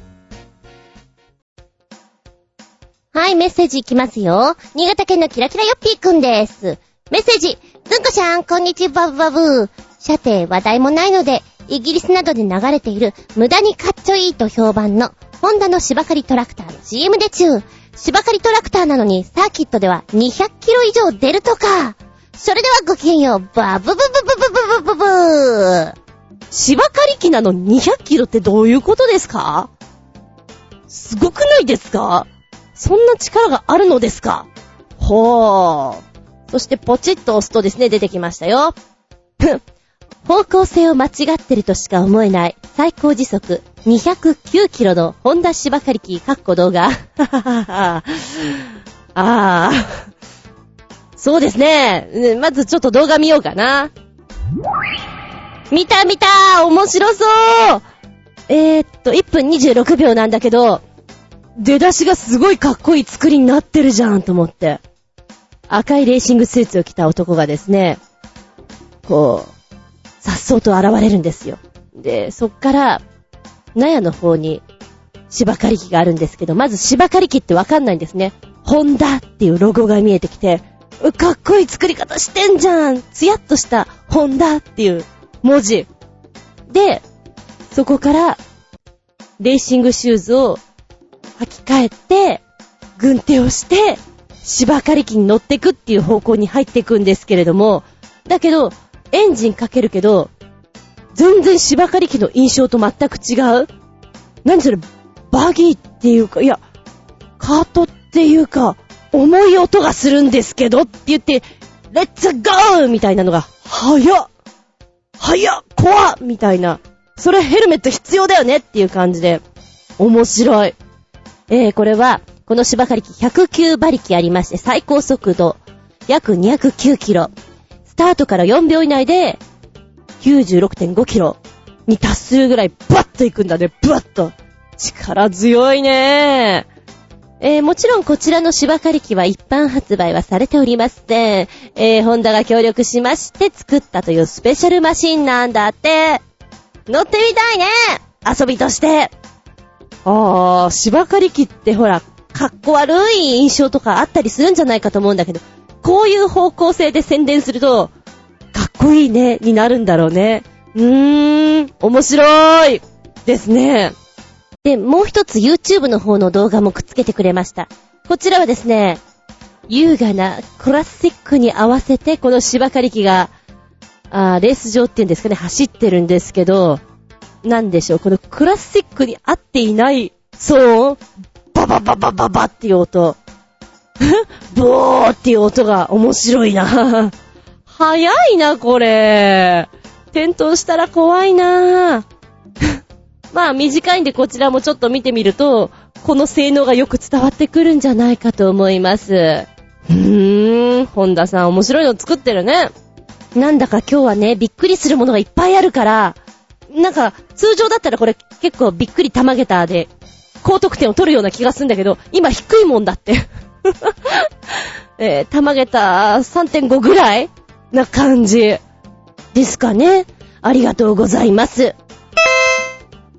はい、メッセージいきますよ。新潟県のキラキラヨッピーくんです。メッセージ、ずんこしゃん、こんにちは、バブバブ。さて、話題もないので、イギリスなどで流れている、無駄にかっちょいいと評判の、ホンダの芝刈りトラクターの CM で中。芝刈りトラクターなのに、サーキットでは200キロ以上出るとか。それではごきげんよう、バブブブブブブブブブー。芝刈り機なの200キロってどういうことですか？すごくないですか？そんな力があるのですか？ほー。そしてポチッと押すとですね、出てきましたよ。ふん方向性を間違ってるとしか思えない最高時速209キロのホンダ芝刈り機、かっこ動画。ああ。そうですね。まずちょっと動画見ようかな。見た見た面白そうえー、っと、1分26秒なんだけど、出だしがすごいかっこいい作りになってるじゃんと思って。赤いレーシングスーツを着た男がですね、こう、さっそうと現れるんですよ。で、そっから、納屋の方に芝刈り機があるんですけど、まず芝刈り機ってわかんないんですね。ホンダっていうロゴが見えてきて、かっこいい作り方してんじゃんツヤっとしたホンダっていう文字。で、そこから、レーシングシューズを履き替えて、軍手をして、芝刈り機に乗ってくっていう方向に入っていくんですけれども、だけど、エンジンかけるけど、全然芝刈り機の印象と全く違う？何それ、バギーっていうか、いや、カートっていうか、重い音がするんですけどって言って、レッツゴーみたいなのが、早っ早っ怖っみたいな。それヘルメット必要だよねっていう感じで、面白い。えー、これは、この芝刈り機109馬力ありまして、最高速度約209キロ。スタートから4秒以内で96.5キロに達するぐらいバッと行くんだね、バッと。力強いねえー、もちろんこちらの芝刈り機は一般発売はされておりません。えー、ホンダが協力しまして作ったというスペシャルマシンなんだって。乗ってみたいね遊びとして。あー、芝刈り機ってほら、かっこ悪い印象とかあったりするんじゃないかと思うんだけど、こういう方向性で宣伝すると、こいいね、になるんだろうね。うーん、面白いですね。で、もう一つ YouTube の方の動画もくっつけてくれました。こちらはですね、優雅なクラシックに合わせてこの芝刈り機が、あレース場っていうんですかね、走ってるんですけど、なんでしょう、このクラシックに合っていない騒音、ババババババっていう音、ボーっていう音が面白いな。早いな、これ。転倒したら怖いな。まあ短いんでこちらもちょっと見てみると、この性能がよく伝わってくるんじゃないかと思います。うーん、本田さん面白いの作ってるね。なんだか今日はね、びっくりするものがいっぱいあるから、なんか、通常だったらこれ結構びっくり玉桁で、高得点を取るような気がするんだけど、今低いもんだって えー、玉桁3.5ぐらいな感じ。ですかね。ありがとうございます。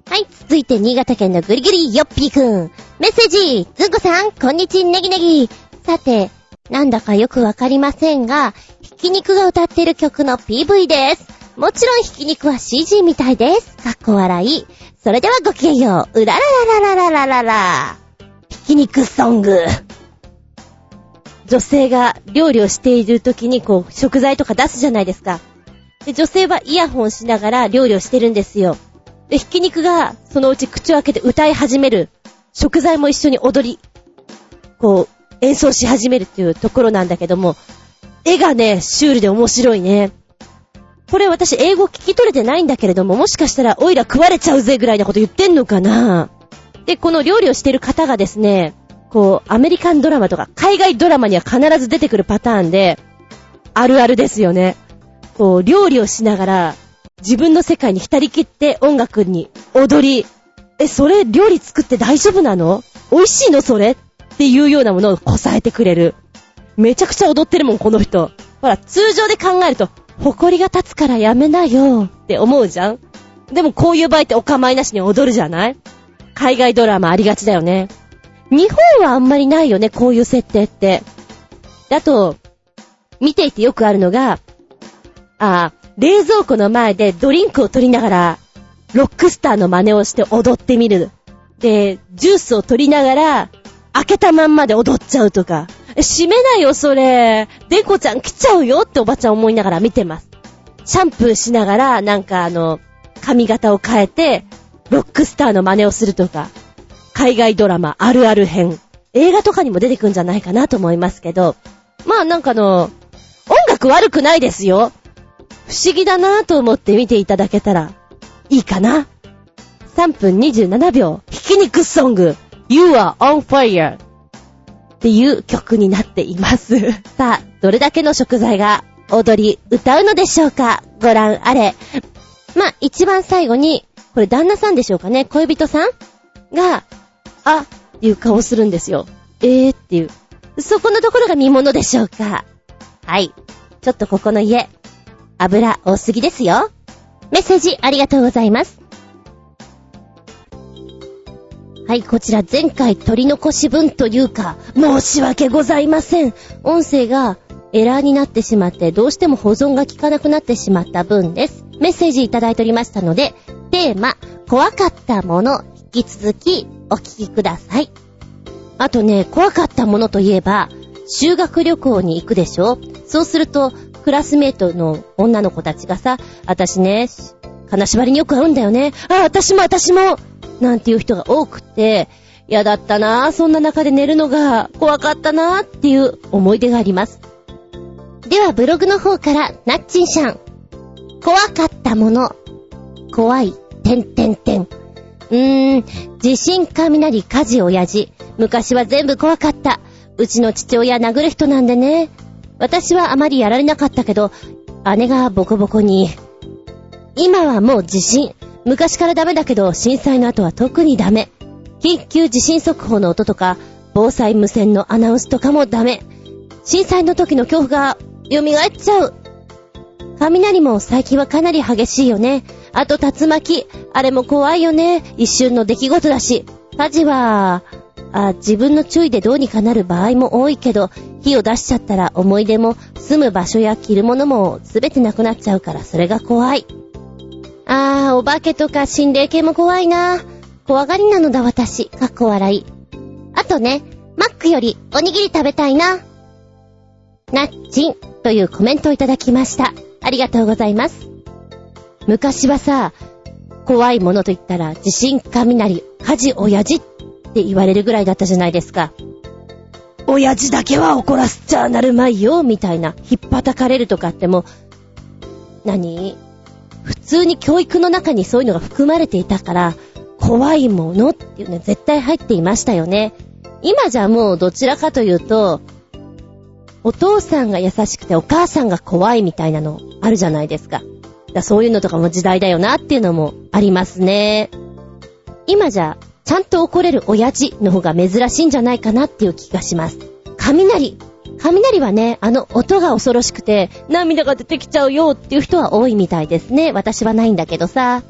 はい、続いて新潟県のぐりぐりよっぴーくん。メッセージ、ずんこさん、こんにちは、ネギネギ。さて、なんだかよくわかりませんが、ひき肉が歌ってる曲の PV です。もちろんひき肉は CG みたいです。かっこ笑い。それではごきげんよう。うらららららららら。ひき肉ソング。女性が料理をしている時にこう、食材とか出すじゃないですか。で、女性はイヤホンしながら料理をしてるんですよ。で、ひき肉がそのうち口を開けて歌い始める。食材も一緒に踊り、こう、演奏し始めるっていうところなんだけども、絵がね、シュールで面白いね。これ私英語聞き取れてないんだけれども、もしかしたらオイラ食われちゃうぜぐらいなこと言ってんのかなで、この料理をしてる方がですね、こう、アメリカンドラマとか、海外ドラマには必ず出てくるパターンで、あるあるですよね。こう、料理をしながら、自分の世界に浸りきって音楽に踊り、え、それ料理作って大丈夫なの？美味しいのそれ？っていうようなものをこさえてくれる。めちゃくちゃ踊ってるもん、この人。ほら、通常で考えると、誇りが立つからやめなよって思うじゃんでもこういう場合ってお構いなしに踊るじゃない？海外ドラマありがちだよね。日本はあんまりないよね、こういう設定って。だと、見ていてよくあるのが、あ、冷蔵庫の前でドリンクを取りながら、ロックスターの真似をして踊ってみる。で、ジュースを取りながら、開けたまんまで踊っちゃうとか。閉めないよ、それ。でこちゃん来ちゃうよっておばちゃん思いながら見てます。シャンプーしながら、なんかあの、髪型を変えて、ロックスターの真似をするとか。海外ドラマあるある編。映画とかにも出てくんじゃないかなと思いますけど。まあなんかの、音楽悪くないですよ。不思議だなぁと思って見ていただけたら、いいかな。3分27秒、ひき肉ソング、You are on fire っていう曲になっています。さあ、どれだけの食材が踊り、歌うのでしょうかご覧あれ。まあ、一番最後に、これ旦那さんでしょうかね恋人さんが、あっていう顔するんですよ。えーっていう。そこのところが見物でしょうかはい。ちょっとここの家、油多すぎですよ。メッセージありがとうございます。はい、こちら前回取り残し分というか、申し訳ございません。音声がエラーになってしまって、どうしても保存が効かなくなってしまった分です。メッセージいただいておりましたので、テーマ、怖かったもの、き続きお聞きください。あとね、怖かったものといえば、修学旅行に行くでしょ？そうすると、クラスメイトの女の子たちがさ、私ね、金縛りによく会うんだよね。あ、私も私もなんていう人が多くて、嫌だったなぁ、そんな中で寝るのが怖かったなぁっていう思い出があります。ではブログの方から、なっちんしゃん。怖かったもの。怖い、てんてんてん。うーん、地震、雷、火事、親父。昔は全部怖かった。うちの父親殴る人なんでね。私はあまりやられなかったけど、姉がボコボコに。今はもう地震。昔からダメだけど、震災の後は特にダメ。緊急地震速報の音とか、防災無線のアナウンスとかもダメ。震災の時の恐怖が蘇っちゃう。雷も最近はかなり激しいよね。あと竜巻、あれも怖いよね。一瞬の出来事だし。火事は、あ自分の注意でどうにかなる場合も多いけど、火を出しちゃったら思い出も住む場所や着るものもすべてなくなっちゃうからそれが怖い。あー、お化けとか心霊系も怖いな。怖がりなのだ私。かっこ笑い。あとね、マックよりおにぎり食べたいな。なっちんというコメントをいただきました。ありがとうございます。昔はさ、怖いものと言ったら地震、雷、火事、親父って言われるぐらいだったじゃないですか。親父だけは怒らせちゃなるまいよ、みたいな。引っ叩かれるとかっても、何？普通に教育の中にそういうのが含まれていたから、怖いものっていうね、絶対入っていましたよね。今じゃもうどちらかというと、お父さんが優しくてお母さんが怖いみたいなのあるじゃないですか。だそういうのとかも時代だよなっていうのもありますね。今じゃ、ちゃんと怒れる親父の方が珍しいんじゃないかなっていう気がします。雷。雷はね、あの音が恐ろしくて涙が出てきちゃうよっていう人は多いみたいですね。私はないんだけどさ。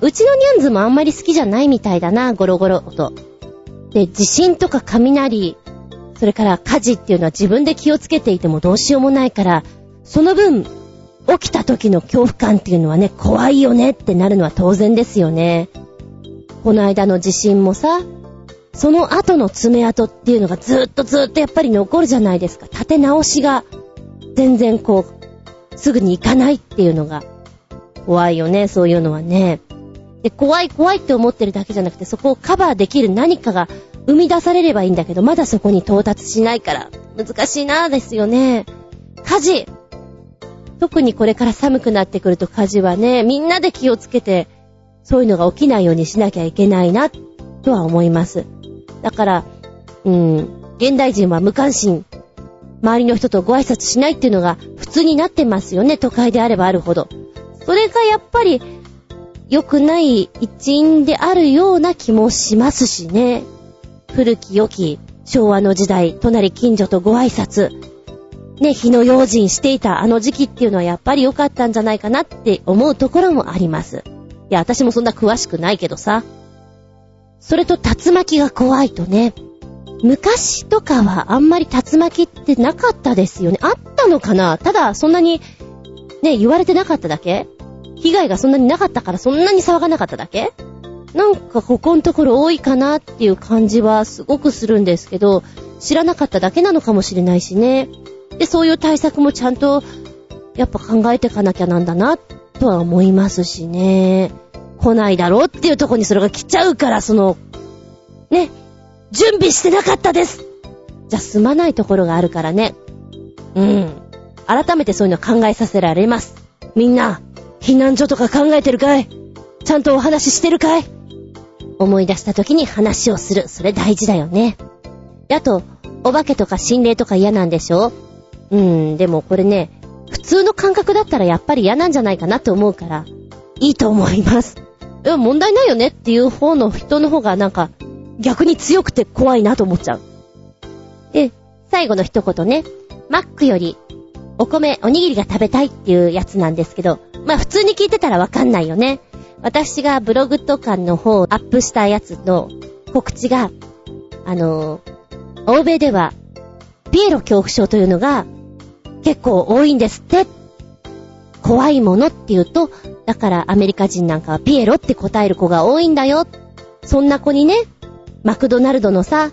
うちのニャンズもあんまり好きじゃないみたいだな、ゴロゴロ音。で、地震とか雷、それから火事っていうのは自分で気をつけていてもどうしようもないから、その分、起きた時の恐怖感っていうのはね、怖いよねってなるのは当然ですよね。この間の地震もさ、その後の爪痕っていうのがずっとずっとやっぱり残るじゃないですか。立て直しが全然こう、すぐに行かないっていうのが怖いよね、そういうのはね。で、怖い怖いって思ってるだけじゃなくて、そこをカバーできる何かが生み出されればいいんだけど、まだそこに到達しないから、難しいなぁですよね。火事特にこれから寒くなってくると火事はね、みんなで気をつけて、そういうのが起きないようにしなきゃいけないな、とは思います。だから、うん、現代人は無関心。周りの人とご挨拶しないっていうのが普通になってますよね、都会であればあるほど。それがやっぱり良くない一因であるような気もしますしね。古き良き昭和の時代、隣近所とご挨拶、ね、日の用心していたあの時期っていうのはやっぱり良かったんじゃないかなって思うところもあります。いや、私もそんな詳しくないけどさ。それと竜巻が怖いとね。昔とかはあんまり竜巻ってなかったですよね。あったのかな？ただ、そんなに、ね、言われてなかっただけ？被害がそんなになかったからそんなに騒がなかっただけ？なんかここのところ多いかなっていう感じはすごくするんですけど、知らなかっただけなのかもしれないしね。で、そういう対策もちゃんと、やっぱ考えていかなきゃなんだな、とは思いますしね。来ないだろうっていうとこにそれが来ちゃうから、その、ね、準備してなかったですじゃ済まないところがあるからね。うん。改めてそういうの考えさせられます。みんな、避難所とか考えてるかい？ちゃんとお話ししてるかい？思い出した時に話をする。それ大事だよね。あと、お化けとか心霊とか嫌なんでしょ？うん、でもこれね、普通の感覚だったらやっぱり嫌なんじゃないかなって思うから、いいと思います。いや、問題ないよねっていう方の人の方がなんか、逆に強くて怖いなと思っちゃう。で、最後の一言ね、マックより、お米、おにぎりが食べたいっていうやつなんですけど、まあ普通に聞いてたらわかんないよね。私がブログとかの方アップしたやつの告知が、あの欧米では、ピエロ恐怖症というのが結構多いんですって。怖いものって言うと、だからアメリカ人なんかはピエロって答える子が多いんだよ。そんな子にね、マクドナルドのさ、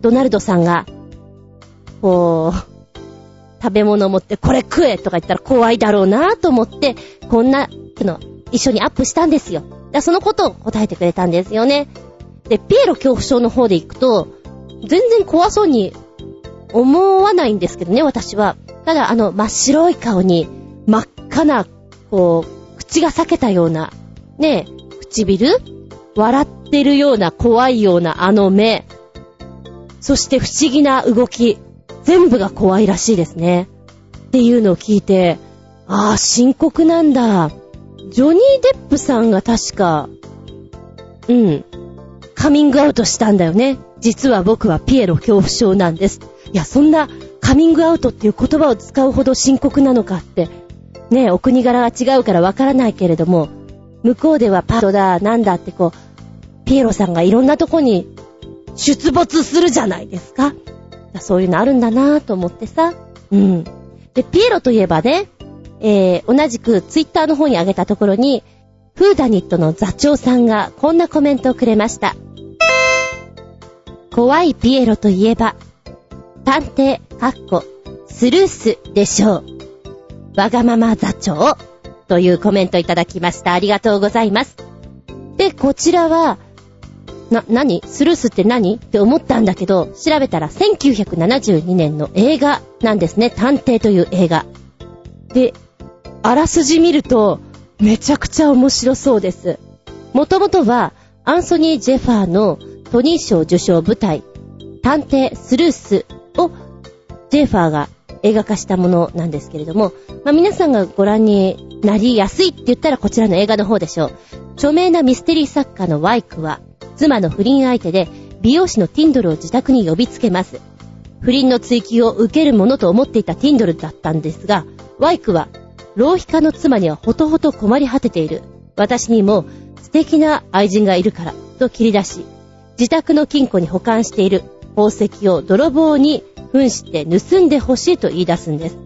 ドナルドさんが、こう、食べ物持ってこれ食えとか言ったら怖いだろうなと思って、こんなの一緒にアップしたんですよ。そのことを答えてくれたんですよね。で、ピエロ恐怖症の方で行くと、全然怖そうに思わないんですけどね、私は。ただ、あの、真っ白い顔に、真っ赤な、こう、口が裂けたような、ねえ、唇笑ってるような怖いようなあの目。そして不思議な動き。全部が怖いらしいですね。っていうのを聞いて、ああ、深刻なんだ。ジョニー・デップさんが確か、うん、カミングアウトしたんだよね。実は僕はピエロ恐怖症なんです。いや、そんなカミングアウトっていう言葉を使うほど深刻なのかって、ね、お国柄が違うからわからないけれども、向こうではパートだ、なんだってこう、ピエロさんがいろんなとこに出没するじゃないですか。そういうのあるんだなぁと思ってさ。うん。で、ピエロといえばね、えー、同じくツイッターの方に上げたところに、フーダニットの座長さんがこんなコメントをくれました。怖いピエロといえば、探偵、かっこ、スルースでしょう。わがまま座長というコメントいただきました。ありがとうございます。で、こちらは、な、何？スルースって何？って思ったんだけど、調べたら1972年の映画なんですね。探偵という映画。で、あらすじ見ると、めちゃくちゃ面白そうです。もともとは、アンソニー・ジェファーのトニー賞受賞舞台、探偵スルースをジェファーが映画化したものなんですけれども、まあ、皆さんがご覧になりやすいって言ったらこちらの映画の方でしょう。著名なミステリー作家のワイクは、妻の不倫相手で美容師のティンドルを自宅に呼びつけます。不倫の追及を受けるものと思っていたティンドルだったんですが、ワイクは、浪費家の妻にはほとほと困り果てている。私にも素敵な愛人がいるから、と切り出し、自宅の金庫に保管している宝石を泥棒に扮して盗んでほしいと言い出すんです。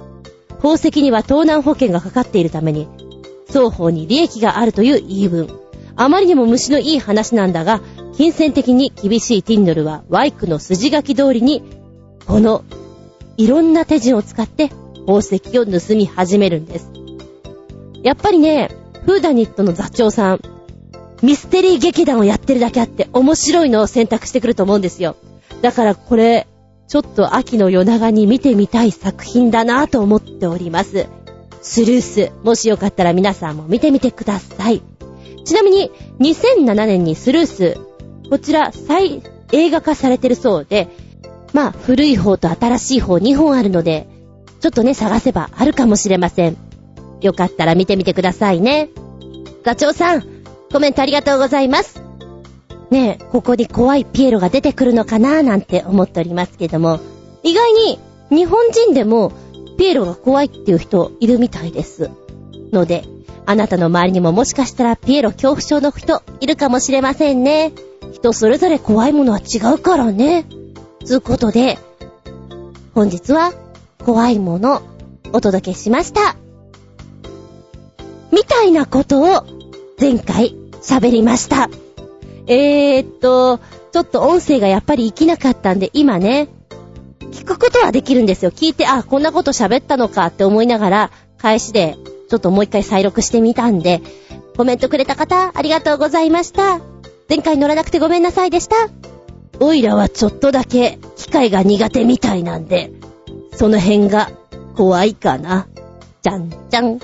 宝石には盗難保険がかかっているために、双方に利益があるという言い分。あまりにも虫のいい話なんだが、金銭的に厳しいティンドルはワイクの筋書き通りに、このいろんな手順を使って宝石を盗み始めるんです。やっぱりね、フーダニットの座長さん、ミステリー劇団をやってるだけあって面白いのを選択してくると思うんですよ。だからこれ、ちょっと秋の夜長に見てみたい作品だなぁと思っております。スルース、もしよかったら皆さんも見てみてください。ちなみに、2007年にスルース、こちら再映画化されてるそうで、まあ、古い方と新しい方2本あるので、ちょっとね、探せばあるかもしれません。よかったら見てみてくださいね。ガチョウさん、コメントありがとうございます。ねえ、ここに怖いピエロが出てくるのかなーなんて思っておりますけども、意外に日本人でもピエロが怖いっていう人いるみたいです。ので、あなたの周りにももしかしたらピエロ恐怖症の人いるかもしれませんね。人それぞれ怖いものは違うからね。つうことで、本日は怖いものお届けしました。みたいなことを前回喋りました。えーっと、ちょっと音声がやっぱり生きなかったんで、今ね、聞くことはできるんですよ。聞いて、あ、こんなこと喋ったのかって思いながら、返しで、ちょっともう一回再録してみたんで、コメントくれた方、ありがとうございました。前回乗らなくてごめんなさいでした。オイラはちょっとだけ機械が苦手みたいなんで、その辺が怖いかな。じゃんじゃん。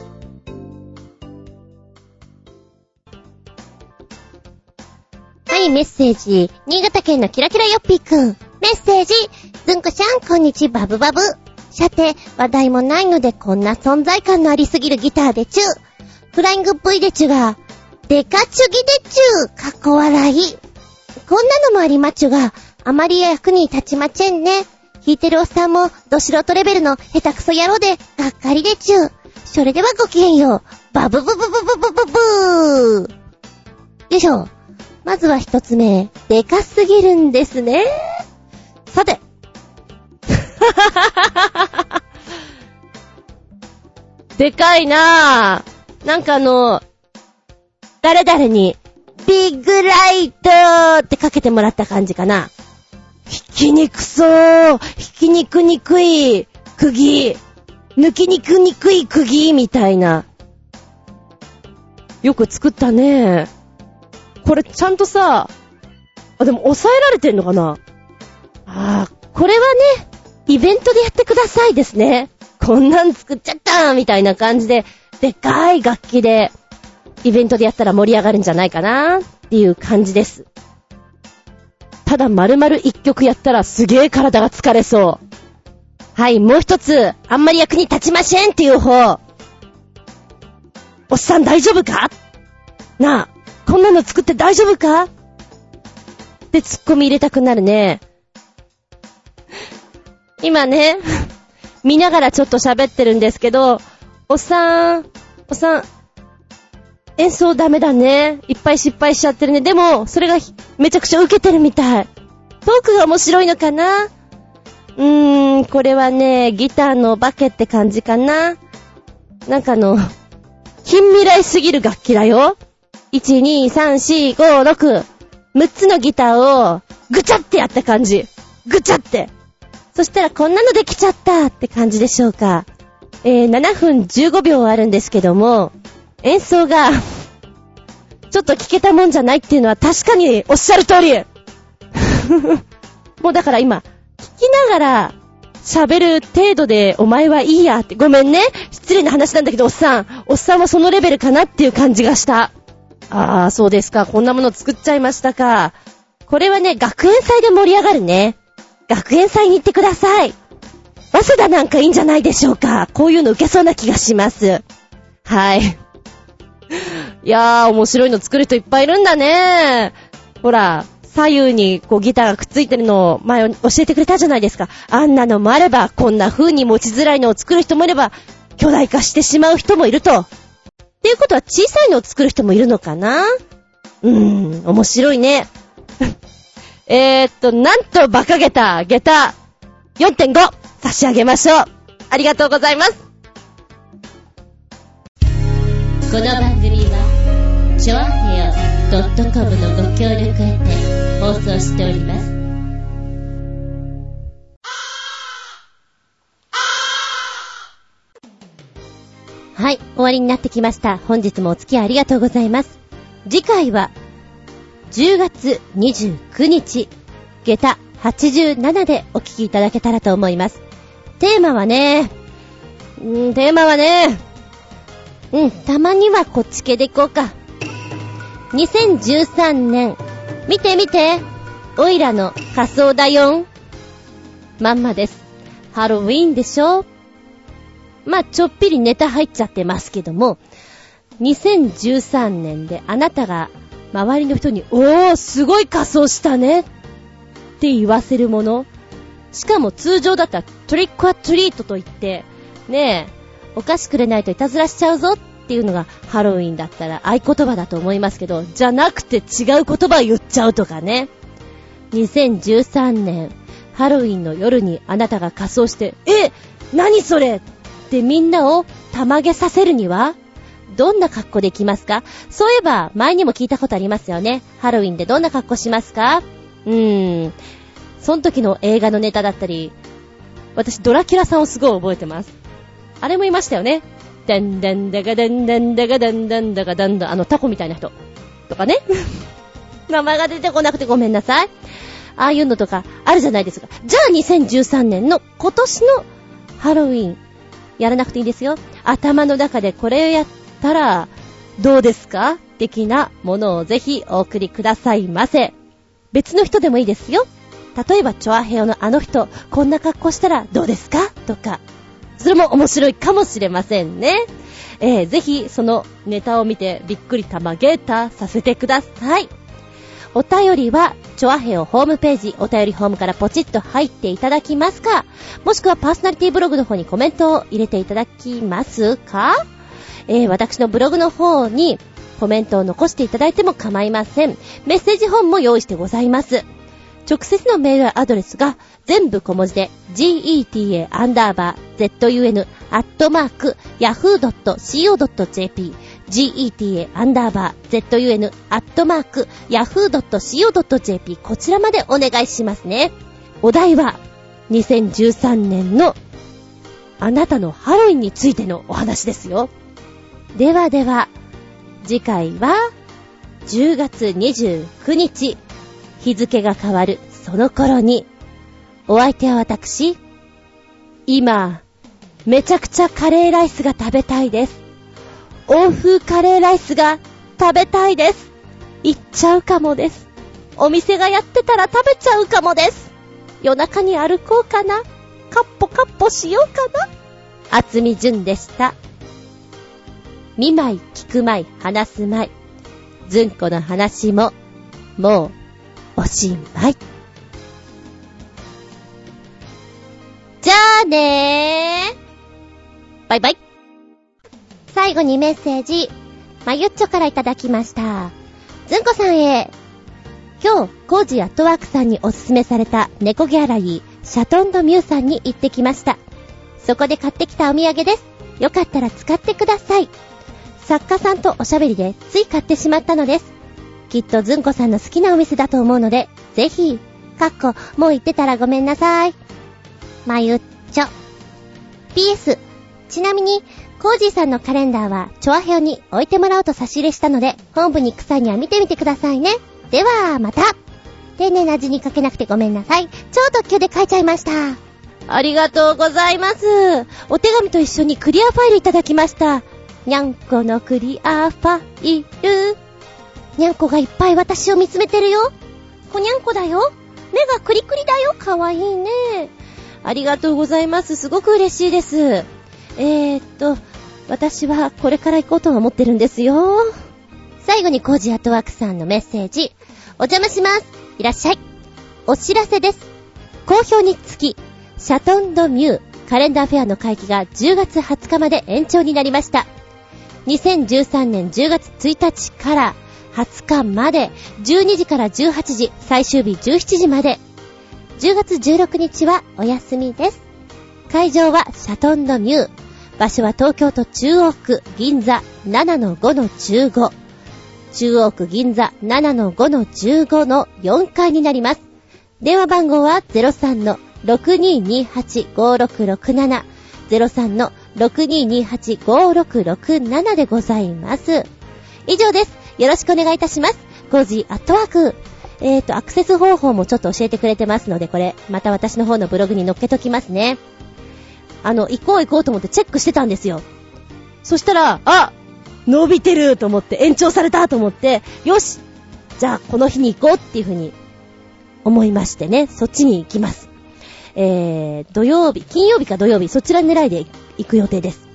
はい、メッセージ。新潟県のキラキラヨッピーくん。メッセージ。ずんこちゃん、こんにちバブバブ。さて、話題もないのでこんな存在感のありすぎるギターでちゅ。フライング V でちゅが、デカチュギでちゅ。かっこ笑い。こんなのもありまちゅが、あまり役に立ちまちんね。弾いてるおっさんも、ど素人レベルの下手くそ野郎で、がっかりでちゅう。それではごきげんよう。バブブブブブブブブー。よいしょ。まずは一つ目、でかすぎるんですね。さて。でかいなぁ。なんかあの、誰々に、ビッグライトーってかけてもらった感じかな。ひき肉そうひき肉にくい釘抜き肉にくい釘みたいな。よく作ったね。これちゃんとさ、あ、でも抑えられてんのかなあー、これはね、イベントでやってくださいですね。こんなん作っちゃったみたいな感じで、でっかい楽器で、イベントでやったら盛り上がるんじゃないかなっていう感じです。ただ丸々一曲やったらすげえ体が疲れそう。はい、もう一つ、あんまり役に立ちませんっていう方。おっさん大丈夫か？なあ、こんなの作って大丈夫か？ってツッコミ入れたくなるね。今ね、見ながらちょっと喋ってるんですけど、おっさん、おっさん、演奏ダメだね。いっぱい失敗しちゃってるね。でも、それがめちゃくちゃ受けてるみたい。トークが面白いのかな？うーん、これはね、ギターのバケって感じかな。なんかの、近未来すぎる楽器だよ。1、2、3、4、5、6。6つのギターを、ぐちゃってやった感じ。ぐちゃって。そしたらこんなのできちゃったって感じでしょうか。えー、7分15秒あるんですけども、演奏がちょっと聞けたもんじゃないっていうのは確かにおっしゃる通り もうだから今、聞きながら喋る程度でお前はいいやって、ごめんね。失礼な話なんだけど、おっさん。おっさんはそのレベルかなっていう感じがした。ああ、そうですか。こんなもの作っちゃいましたか。これはね、学園祭で盛り上がるね。学園祭に行ってください。早稲田なんかいいんじゃないでしょうか。こういうの受けそうな気がします。はい。いやー、面白いの作る人いっぱいいるんだね。ほら、左右にこうギターがくっついてるのを前教えてくれたじゃないですか。あんなのもあれば、こんな風に持ちづらいのを作る人もいれば、巨大化してしまう人もいると。っていうことは小さいのを作る人もいるのかな？うーん、面白いね。えーっと、なんと馬鹿げた下駄4.5差し上げましょう。ありがとうございます。この番組は、ちょあへよ .com のご協力へて放送しております。はい、終わりになってきました。本日もお付き合いありがとうございます。次回は、10月29日、下駄87でお聞きいただけたらと思います。テーマはね、うん、テーマはね、うん、たまにはこっち系でいこうか。2013年、見て見て、オイラの仮装だよん。まんまです。ハロウィンでしょ？まあ、ちょっぴりネタ入っちゃってますけども、2013年であなたが周りの人に、おー、すごい仮装したねって言わせるもの。しかも通常だったらトリックアトリートと言って、ねえ、お菓子くれないといたずらしちゃうぞっていうのがハロウィンだったら合言葉だと思いますけど、じゃなくて違う言葉を言っちゃうとかね。2013年、ハロウィンの夜にあなたが仮装して、え何それってみんなをたまげさせるには、どんな格好できますか？そういえば、前にも聞いたことありますよね。ハロウィンでどんな格好しますか？うーん。その時の映画のネタだったり、私ドラキュラさんをすごい覚えてます。あれもいましたよね。でんでんでがでんでんでがでんでんでがでんでん、あのタコみたいな人。とかね。名前が出てこなくてごめんなさい。ああいうのとかあるじゃないですか。じゃあ2013年の今年のハロウィンやらなくていいですよ。頭の中でこれをやったら、どうですか的なものをぜひお送りくださいませ。別の人でもいいですよ。例えば、チョアヘヨのあの人、こんな格好したらどうですか？とか。それも面白いかもしれませんね。えー、ぜひ、そのネタを見てびっくりたまげーたさせてください。お便りは、チョアヘオホームページ、お便りホームからポチッと入っていただきますかもしくはパーソナリティブログの方にコメントを入れていただきますかえー、私のブログの方にコメントを残していただいても構いません。メッセージ本も用意してございます。直接のメールアドレスが全部小文字で geta__zun__yahoo.co.jp geta__zun__yahoo.co.jp こちらまでお願いしますね。お題は2013年のあなたのハロウィンについてのお話ですよ。ではでは、次回は10月29日、日付が変わるその頃に、お相手は私、今、めちゃくちゃカレーライスが食べたいです。欧風カレーライスが食べたいです。行っちゃうかもです。お店がやってたら食べちゃうかもです。夜中に歩こうかな。カッポカッポしようかな。厚み純でした。見舞い、聞く舞い、話す舞い。ずんこの話も、もう、おしまい。じゃあねー。バイバイ。最後にメッセージ、まゆっちょからいただきました。ずんこさんへ。今日、コージアットワークさんにおすすめされた猫ギャラリー、シャトンドミューさんに行ってきました。そこで買ってきたお土産です。よかったら使ってください。作家さんとおしゃべりでつい買ってしまったのです。きっとずんこさんの好きなお店だと思うので、ぜひ、かっこ、もう行ってたらごめんなさい。まゆっちょ。PS、ちなみに、コージーさんのカレンダーは、チョアヘオに置いてもらおうと差し入れしたので、本部に行く際には見てみてくださいね。では、また。丁寧な字に書けなくてごめんなさい。超特急で書いちゃいました。ありがとうございます。お手紙と一緒にクリアファイルいただきました。にゃんこのクリアファイル。にゃんこがいっぱい私を見つめてるよ。こにゃんこだよ。目がクリクリだよ。かわいいね。ありがとうございます。すごく嬉しいです。えー、っと、私はこれから行こうとは思ってるんですよ。最後にコージアトワークさんのメッセージ。お邪魔します。いらっしゃい。お知らせです。好評につき、シャトンドミューカレンダーフェアの会期が10月20日まで延長になりました。2013年10月1日から20日まで、12時から18時、最終日17時まで。10月16日はお休みです。会場はシャトンドミュー。場所は東京都中央区銀座7-5-15。中央区銀座7-5-15の4階になります。電話番号は03-6228-5667。03-6228-5667でございます。以上です。よろしくお願いいたします。5時アットワーク。えっ、ー、と、アクセス方法もちょっと教えてくれてますので、これ、また私の方のブログに載っけときますね。あの、行こう行こうと思ってチェックしてたんですよ。そしたら、あ伸びてると思って、延長されたと思って、よしじゃあこの日に行こうっていう風に思いましてね、そっちに行きます。えー、土曜日、金曜日か土曜日、そちら狙いで行く予定です。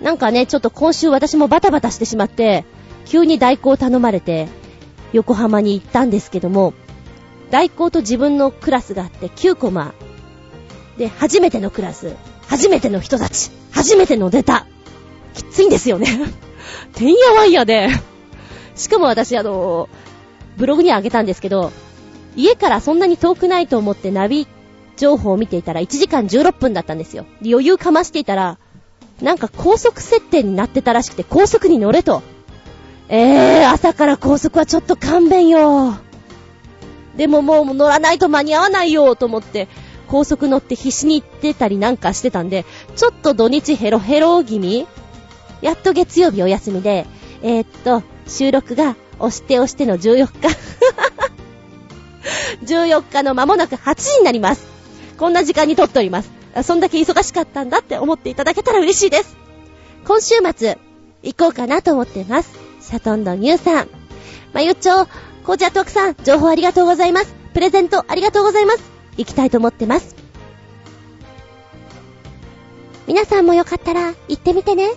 なんかね、ちょっと今週私もバタバタしてしまって、急に代行を頼まれて、横浜に行ったんですけども、代行と自分のクラスがあって9コマ。で、初めてのクラス、初めての人たち、初めての出た。きついんですよね。てんやわんやで。しかも私、あの、ブログにあげたんですけど、家からそんなに遠くないと思ってナビ情報を見ていたら1時間16分だったんですよ。余裕かましていたら、なんか高速設定になってたらしくて高速に乗れと。えー、朝から高速はちょっと勘弁よ。でももう乗らないと間に合わないよと思って、高速乗って必死に行ってたりなんかしてたんで、ちょっと土日ヘロヘロ気味やっと月曜日お休みで、えー、っと、収録が押して押しての14日 14日の間もなく8時になります。こんな時間に撮っております。そんだけ忙しかったんだって思っていただけたら嬉しいです。今週末、行こうかなと思ってます。シャトンドニューさん。まゆっちょ、コーチャートークさん、情報ありがとうございます。プレゼントありがとうございます。行きたいと思ってます。皆さんもよかったら行ってみてね。